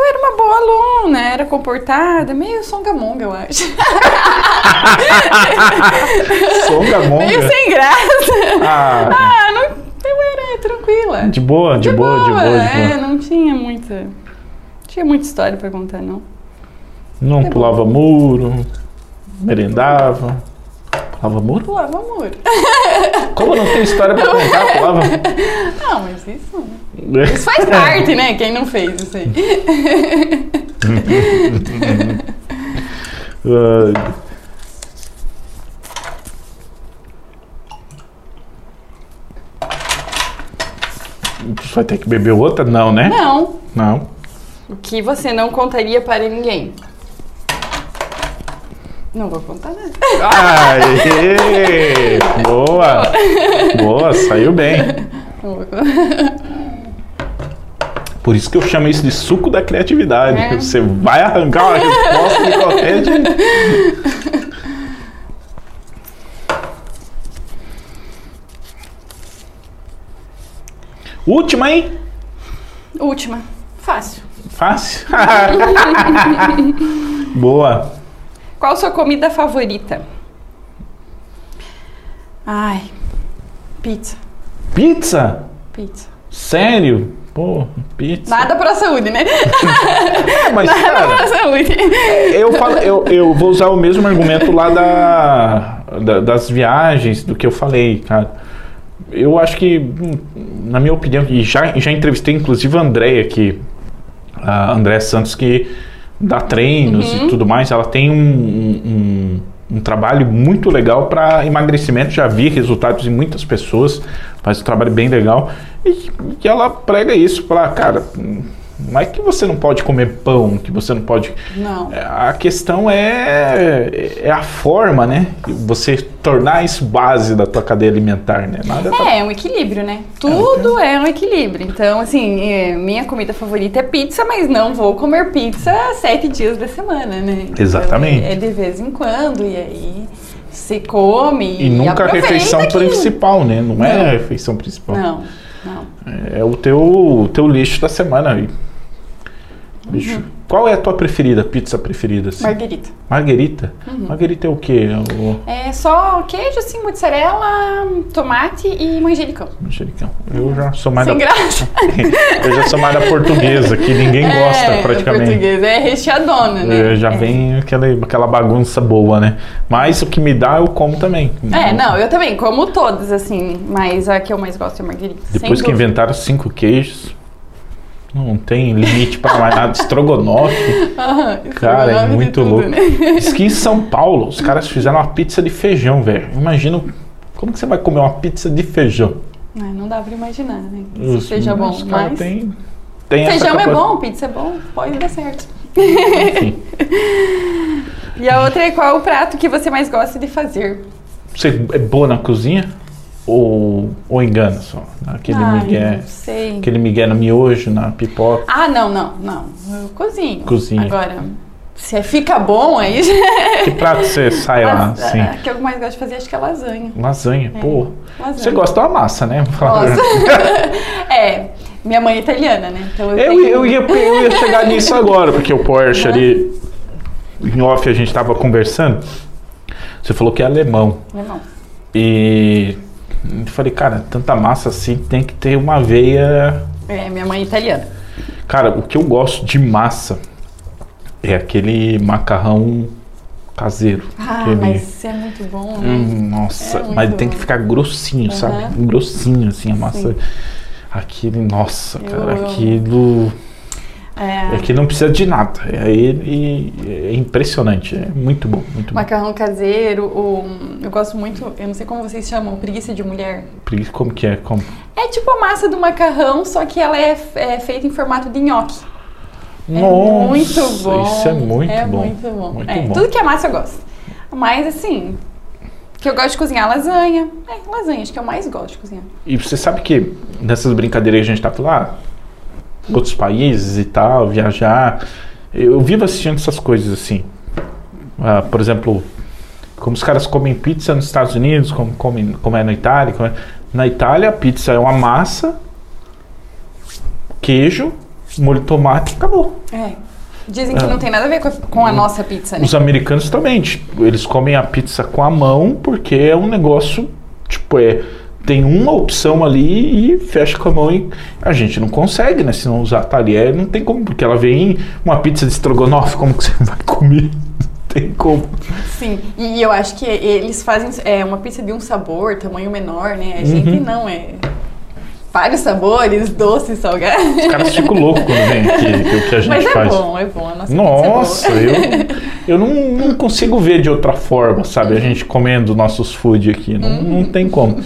Speaker 2: eu era uma boa aluna, era comportada, meio songamonga, eu acho.
Speaker 1: Songamonga.
Speaker 2: Meio sem graça.
Speaker 1: Ah,
Speaker 2: Ah, não, eu era tranquila.
Speaker 1: de boa, de, boa, de boa, de
Speaker 2: é,
Speaker 1: boa.
Speaker 2: não tinha muita. Tinha muita história pra contar, não.
Speaker 1: Não pulava muro, merendava. Pulava muro?
Speaker 2: Pulava amor.
Speaker 1: Como não tem história pra contar, pulava.
Speaker 2: Não, mas isso. Isso faz parte, né? Quem não fez isso aí.
Speaker 1: Ah, Você vai ter que beber outra? Não, né?
Speaker 2: Não.
Speaker 1: Não.
Speaker 2: O que você não contaria para ninguém? Não vou contar nada.
Speaker 1: Aê! Boa! Boa, saiu bem.
Speaker 2: Não vou contar.
Speaker 1: Por isso que eu chamo isso de suco da criatividade.
Speaker 2: É.
Speaker 1: Você vai arrancar uma resposta de qualquer jeito. Última, hein?
Speaker 2: Última. Fácil.
Speaker 1: Fácil. Boa.
Speaker 2: Qual sua comida favorita? Ai. Pizza.
Speaker 1: Pizza?
Speaker 2: Pizza.
Speaker 1: Sério? Pô, pizza.
Speaker 2: Nada pra saúde, né?
Speaker 1: É, mas,
Speaker 2: Nada
Speaker 1: cara,
Speaker 2: pra saúde.
Speaker 1: eu, falo, eu, eu vou usar o mesmo argumento lá da, da- das viagens, do que eu falei, cara. Eu acho que, na minha opinião, e já, já entrevistei inclusive a Andréia aqui, a Andréia Santos, que dá treinos e tudo mais, ela tem um, um, um- trabalho muito legal para emagrecimento, já vi resultados em muitas pessoas, faz um trabalho bem legal, e, e ela prega isso, para cara, hum, não é que você não pode comer pão, que você não pode
Speaker 2: Não.
Speaker 1: a questão é, é a forma, né? Você tornar isso base da tua cadeia alimentar, né? Nada tá-
Speaker 2: É, é um equilíbrio, né? Tudo é um equilíbrio. Então, assim, é, minha comida favorita é pizza, mas não vou comer pizza sete dias da semana, né? Então,
Speaker 1: Exatamente.
Speaker 2: É de vez em quando, e aí se come
Speaker 1: E nunca a refeição
Speaker 2: aquilo.
Speaker 1: principal, né? Não, é
Speaker 2: Não.
Speaker 1: a refeição principal.
Speaker 2: Não, não.
Speaker 1: É o teu, teu lixo da semana. Bicho, qual é a tua preferida, pizza preferida? assim?
Speaker 2: Marguerita.
Speaker 1: Marguerita?
Speaker 2: Uhum.
Speaker 1: Marguerita é o quê? É o
Speaker 2: É só queijo, assim, mozzarella, tomate e manjericão.
Speaker 1: manjericão. Eu já sou mais
Speaker 2: Sem
Speaker 1: da...
Speaker 2: graça.
Speaker 1: Eu já sou mais da portuguesa, que ninguém gosta
Speaker 2: é,
Speaker 1: praticamente.
Speaker 2: português é recheadona, né?
Speaker 1: É, já
Speaker 2: É.
Speaker 1: vem aquela, aquela bagunça boa, né? Mas o que me dá, eu como também.
Speaker 2: É, não, eu também como todas, assim, mas a que eu mais gosto é marguerita.
Speaker 1: Depois que inventaram cinco queijos, não tem limite para mais nada. Estrogonofe, cara, é muito
Speaker 2: tudo,
Speaker 1: louco.
Speaker 2: né?
Speaker 1: Diz que em São Paulo, os caras fizeram uma pizza de feijão, velho. Imagina como que você vai comer uma pizza de feijão?
Speaker 2: É, não dá pra imaginar, né?
Speaker 1: Os-
Speaker 2: seja bom,
Speaker 1: os
Speaker 2: mas...
Speaker 1: têm essa
Speaker 2: Feijão é bom, pizza é bom, pode dar certo.
Speaker 1: Enfim,
Speaker 2: E a outra é qual é o prato que você mais gosta de fazer?
Speaker 1: você é boa na cozinha? Ou, ou engana só? Aquele
Speaker 2: Ai,
Speaker 1: migué,
Speaker 2: não sei.
Speaker 1: aquele migué no miojo, na pipoca.
Speaker 2: Ah, não, não, não. Eu cozinho.
Speaker 1: Cozinha.
Speaker 2: Agora, se fica bom, aí já...
Speaker 1: Que prato você sai lá, assim?
Speaker 2: A que eu mais gosto de fazer acho que é lasanha.
Speaker 1: Lasanha, pô.
Speaker 2: Lasanha.
Speaker 1: Você gosta da massa, né?
Speaker 2: Nossa. é, minha mãe é italiana, né? Então eu,
Speaker 1: Eu,
Speaker 2: tenho...
Speaker 1: eu, ia, eu ia chegar nisso agora, porque o Porsche ali, em off, a gente tava conversando. Você falou que é alemão.
Speaker 2: Alemão.
Speaker 1: E eu falei, cara, tanta massa assim tem que ter uma veia.
Speaker 2: É, minha mãe é italiana.
Speaker 1: Cara, o que eu gosto de massa é aquele macarrão caseiro.
Speaker 2: Ah,
Speaker 1: aquele...
Speaker 2: mas é muito bom, né?
Speaker 1: Hum, nossa,
Speaker 2: É
Speaker 1: mas tem
Speaker 2: bom.
Speaker 1: que ficar grossinho, sabe?
Speaker 2: Aham.
Speaker 1: Grossinho, assim, a massa.
Speaker 2: Sim.
Speaker 1: Aquele, nossa,
Speaker 2: Eu
Speaker 1: cara,
Speaker 2: amo.
Speaker 1: aquilo.
Speaker 2: É,
Speaker 1: É que não precisa de nada. É, ele, é impressionante. É muito bom, muito bom.
Speaker 2: macarrão caseiro, o, eu gosto muito, eu não sei como vocês chamam, preguiça de mulher.
Speaker 1: Preguiça, Como que é? Como?
Speaker 2: É tipo a massa do macarrão, só que ela é, é feita em formato de nhoque. É
Speaker 1: Nossa,
Speaker 2: muito bom.
Speaker 1: Isso é muito
Speaker 2: é
Speaker 1: bom.
Speaker 2: Muito bom.
Speaker 1: Muito
Speaker 2: É,
Speaker 1: bom.
Speaker 2: Tudo que é massa eu gosto. Mas assim, que eu gosto de cozinhar lasanha. É, lasanha, acho que eu mais gosto de cozinhar.
Speaker 1: E você sabe que nessas brincadeiras que a gente tá falando, ah, outros países e tal, viajar. Eu vivo assistindo essas coisas assim. Ah, por exemplo, como os caras comem pizza nos Estados Unidos, como, comem, como é na Itália. é- Na Itália, a pizza é uma massa, queijo, molho de tomate e acabou.
Speaker 2: É. Dizem que
Speaker 1: É.
Speaker 2: não tem nada a ver com a, com a nossa pizza, né?
Speaker 1: Os americanos também, tipo, eles comem a pizza com a mão porque é um negócio, tipo, é tem uma opção ali e fecha com a mão e a gente não consegue, né? Se não usar talher, não tem como, porque ela vem uma pizza de estrogonofe, como que você vai comer? Não tem como.
Speaker 2: Sim, e eu acho que eles fazem é, uma pizza de um sabor, tamanho menor, né? A gente
Speaker 1: Uhum.
Speaker 2: não, é vários sabores, doce, salgado.
Speaker 1: Os caras ficam loucos quando vem aqui o que a gente
Speaker 2: Mas é
Speaker 1: faz.
Speaker 2: bom, é bom. A nossa
Speaker 1: Nossa,
Speaker 2: pizza é
Speaker 1: eu, eu não, não consigo ver de outra forma, sabe? A gente comendo nossos food aqui, não, não tem como.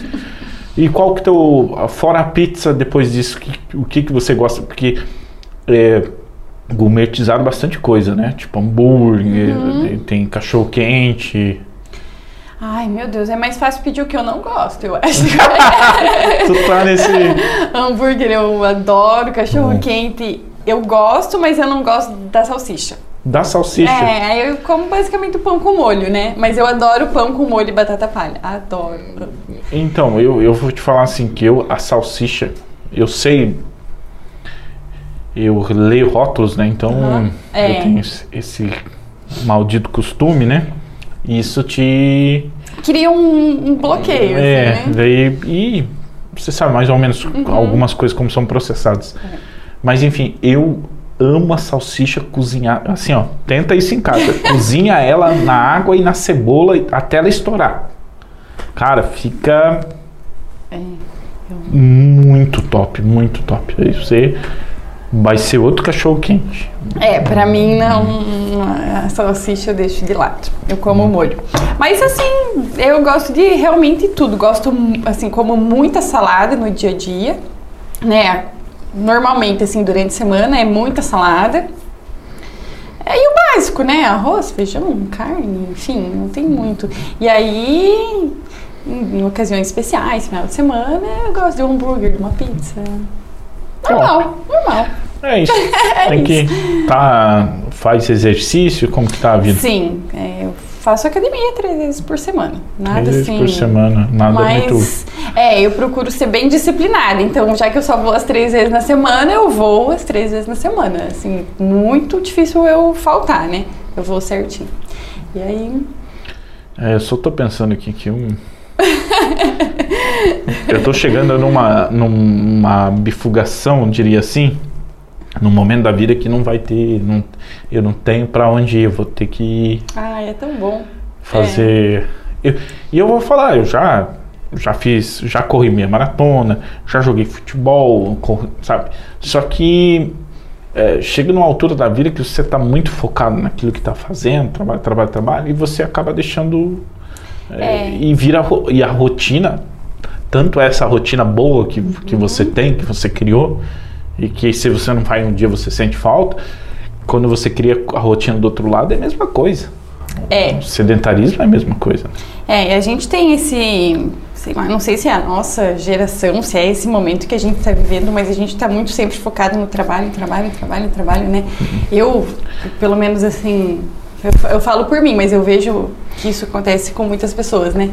Speaker 1: E qual que teu, fora a pizza, depois disso, que- o que que você gosta? Porque é, gourmetizaram bastante coisa, né? Tipo hambúrguer, tem, tem cachorro quente.
Speaker 2: Ai, meu Deus, é mais fácil pedir o que eu não gosto, eu acho.
Speaker 1: Tu tá nesse...
Speaker 2: Hambúrguer eu adoro, cachorro quente eu gosto, mas eu não gosto da salsicha.
Speaker 1: Da salsicha.
Speaker 2: É, eu como basicamente o pão com molho, né? Mas eu adoro pão com molho e batata palha. Adoro.
Speaker 1: Então, eu, eu vou te falar assim, que eu, a salsicha, eu sei, eu leio rótulos, né? Então, eu
Speaker 2: É.
Speaker 1: tenho esse, esse maldito costume, né? Isso te...
Speaker 2: Queria um, um bloqueio,
Speaker 1: é,
Speaker 2: assim, né?
Speaker 1: daí... E você sabe mais ou menos
Speaker 2: Uhum.
Speaker 1: algumas coisas como são processadas.
Speaker 2: É.
Speaker 1: Mas, enfim, eu amo a salsicha cozinhar. Assim, ó, tenta isso em casa. Cozinha ela na água e na cebola até ela estourar. Cara, fica...
Speaker 2: É.
Speaker 1: Muito top, muito top. Aí você vai ser outro cachorro quente.
Speaker 2: É, pra mim não. A salsicha eu deixo de lado. Eu como molho. Mas assim, eu gosto de realmente tudo. Gosto, assim, como muita salada no dia a dia, né? Normalmente, assim, durante a semana é muita salada. É, e o básico, né? Arroz, feijão, carne, enfim, não tem muito. E aí, em, em ocasiões especiais, final de semana, eu gosto de um hambúrguer, de uma pizza. Normal, normal.
Speaker 1: É isso. Tem que tá faz exercício, como que tá a vida?
Speaker 2: Sim, é, eu faço academia três vezes por semana. Nada
Speaker 1: Três vezes
Speaker 2: assim.
Speaker 1: por semana, nada muito.
Speaker 2: Mas, é, eu procuro ser bem disciplinada. Então, já que eu só vou as três vezes na semana, eu vou as três vezes na semana. Assim, muito difícil eu faltar, né? Eu vou certinho. E aí,
Speaker 1: É, eu só tô pensando aqui que um. eu tô chegando numa, numa bifurcação, diria assim, num momento da vida que não vai ter. Não, eu não tenho pra onde ir, eu vou ter que
Speaker 2: ai, é tão bom.
Speaker 1: fazer. Eu- e eu vou falar, eu já já fiz, já corri minha maratona, já joguei futebol, corri- sabe? Só que é, chega numa altura da vida que você está muito focado naquilo que está fazendo, trabalho, trabalho, trabalho, e você acaba deixando é,
Speaker 2: É.
Speaker 1: e vira e a rotina, tanto essa rotina boa que, que você tem, que você criou, e que se você não faz um dia você sente falta, quando você cria a rotina do outro lado é a mesma coisa.
Speaker 2: É,
Speaker 1: O sedentarismo é a mesma coisa.
Speaker 2: É, e a gente tem esse, sei lá, não sei se é a nossa geração, se é esse momento que a gente está vivendo, mas a gente está muito sempre focado no trabalho, trabalho, trabalho, trabalho, né? Eu, pelo menos assim, eu, eu falo por mim, mas eu vejo que isso acontece com muitas pessoas, né?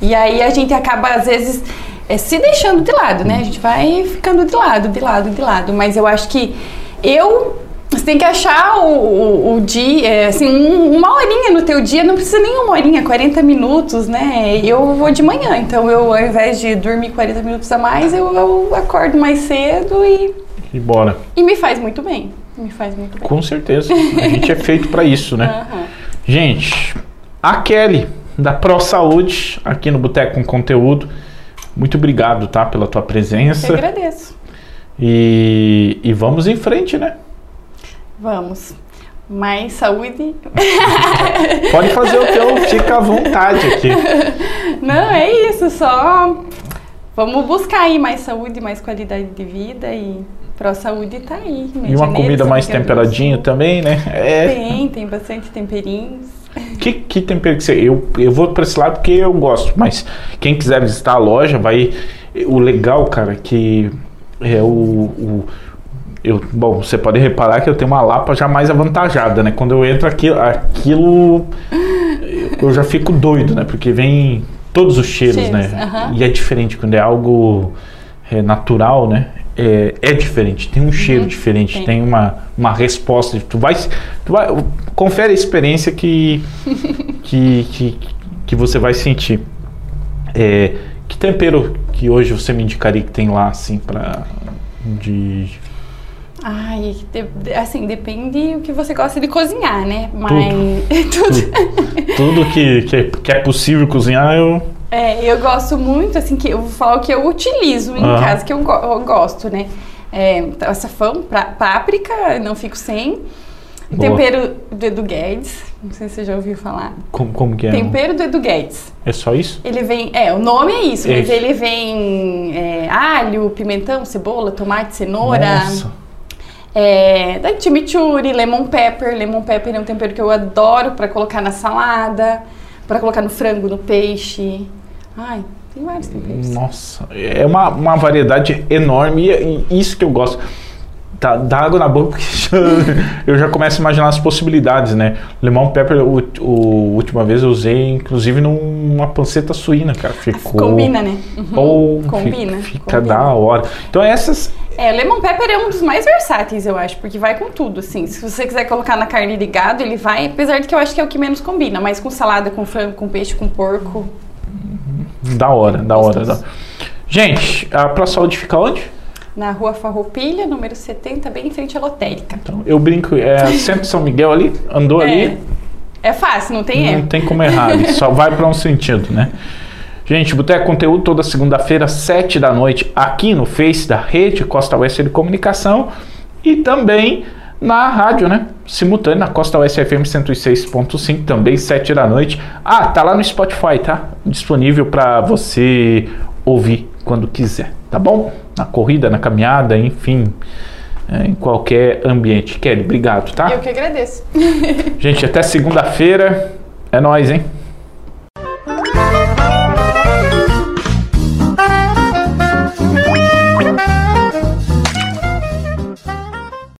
Speaker 2: E aí a gente acaba, às vezes, é, se deixando de lado, né? A gente vai ficando de lado, de lado, de lado, mas eu acho que eu você tem que achar o, o, o dia, é, assim, um- uma horinha no teu dia, não precisa nem uma horinha, 40 minutos, né? Eu vou de manhã, então eu, ao invés de dormir 40 minutos a mais, eu, eu acordo mais cedo e,
Speaker 1: E bora.
Speaker 2: e me faz muito bem. Me faz muito bem.
Speaker 1: Com certeza. A gente é feito para isso, né?
Speaker 2: Aham.
Speaker 1: Gente, a Kelly da Pro Saúde aqui no Boteco com Conteúdo. Muito obrigado, tá, pela tua
Speaker 2: Eu
Speaker 1: presença.
Speaker 2: agradeço.
Speaker 1: E, e vamos em frente, né?
Speaker 2: Vamos. Mais saúde.
Speaker 1: Pode fazer o teu, fica à vontade aqui.
Speaker 2: Não, é isso, só vamos buscar aí mais saúde, mais qualidade de vida e Pro Saúde tá aí.
Speaker 1: E uma comida mais temperadinha também, né?
Speaker 2: É. Tem, tem bastante temperinhos.
Speaker 1: Que, que tempero que você. Eu, eu vou para esse lado porque eu gosto, mas quem quiser visitar a loja, vai. O legal, cara, é que é o, o eu, bom, você pode reparar que eu tenho uma lapa já mais avantajada, né? Quando eu entro aqui, aquilo eu já fico doido, né? Porque vem todos os cheiros, cheiros né? Uh -huh. E é diferente quando é algo é, natural, né? É, é, diferente, tem um cheiro uhum, diferente, tem. tem, uma, uma resposta. Tu vai, tu vai, confere a experiência que, que, que, que você vai sentir. É, que tempero que hoje você me indicaria que tem lá, assim, para de
Speaker 2: Ai, assim, depende o que você gosta de cozinhar, né? Mas tudo.
Speaker 1: Tudo, tudo que, que, é, que, é, possível cozinhar, eu.
Speaker 2: É, eu gosto muito, assim, que eu vou falar o que eu utilizo em casa, que eu, go eu, gosto, né? É, açafrão, páprica, não fico sem. Boa. Tempero do Edu Guedes, não sei se você já ouviu falar.
Speaker 1: Como, como que é?
Speaker 2: Tempero do Edu Guedes.
Speaker 1: É só isso?
Speaker 2: Ele vem, é, o nome é isso, é mas isso. ele vem é, alho, pimentão, cebola, tomate, cenoura. Nossa é, da chimichurri, lemon pepper. Lemon pepper é um tempero que eu adoro para colocar na salada, para colocar no frango, no peixe. Ai, tem vários temperos.
Speaker 1: Nossa, é uma, uma variedade enorme e isso que eu gosto dá, dá água na boca porque eu já começo a imaginar as possibilidades, né? Lemon pepper, o, o última vez eu usei, inclusive, numa panceta suína, cara. Ficou.
Speaker 2: Combina, né?
Speaker 1: Uhum. Ou Combina. Fica, fica Combina. da hora. Então essas.
Speaker 2: É, o lemon pepper é um dos mais versáteis, eu acho, porque vai com tudo, assim. Se você quiser colocar na carne de gado, ele vai, apesar de que eu acho que é o que menos combina, mas com salada, com frango, com peixe, com porco.
Speaker 1: Da hora, da hora. Da... Gente, a Pra Saúde fica onde?
Speaker 2: na rua Farroupilha, número 70, bem em frente à lotérica.
Speaker 1: Então, eu brinco, é Centro São Miguel ali, andou é, ali.
Speaker 2: É fácil, não tem
Speaker 1: erro. Não tem como errar, só vai para um sentido, né? Gente, Boteco Conteúdo toda segunda-feira, 7 da noite, aqui no Face da Rede Costa Oeste de Comunicação e também na rádio, né? Simultâneo na Costa Oeste FM 106.5, também 7 da noite. Ah, tá lá no Spotify, tá? Disponível para você ouvir quando quiser, tá bom? Na corrida, na caminhada, enfim, é, em qualquer ambiente. Kelly, obrigado, tá?
Speaker 2: Eu que agradeço.
Speaker 1: Gente, até segunda-feira. É nóis, hein?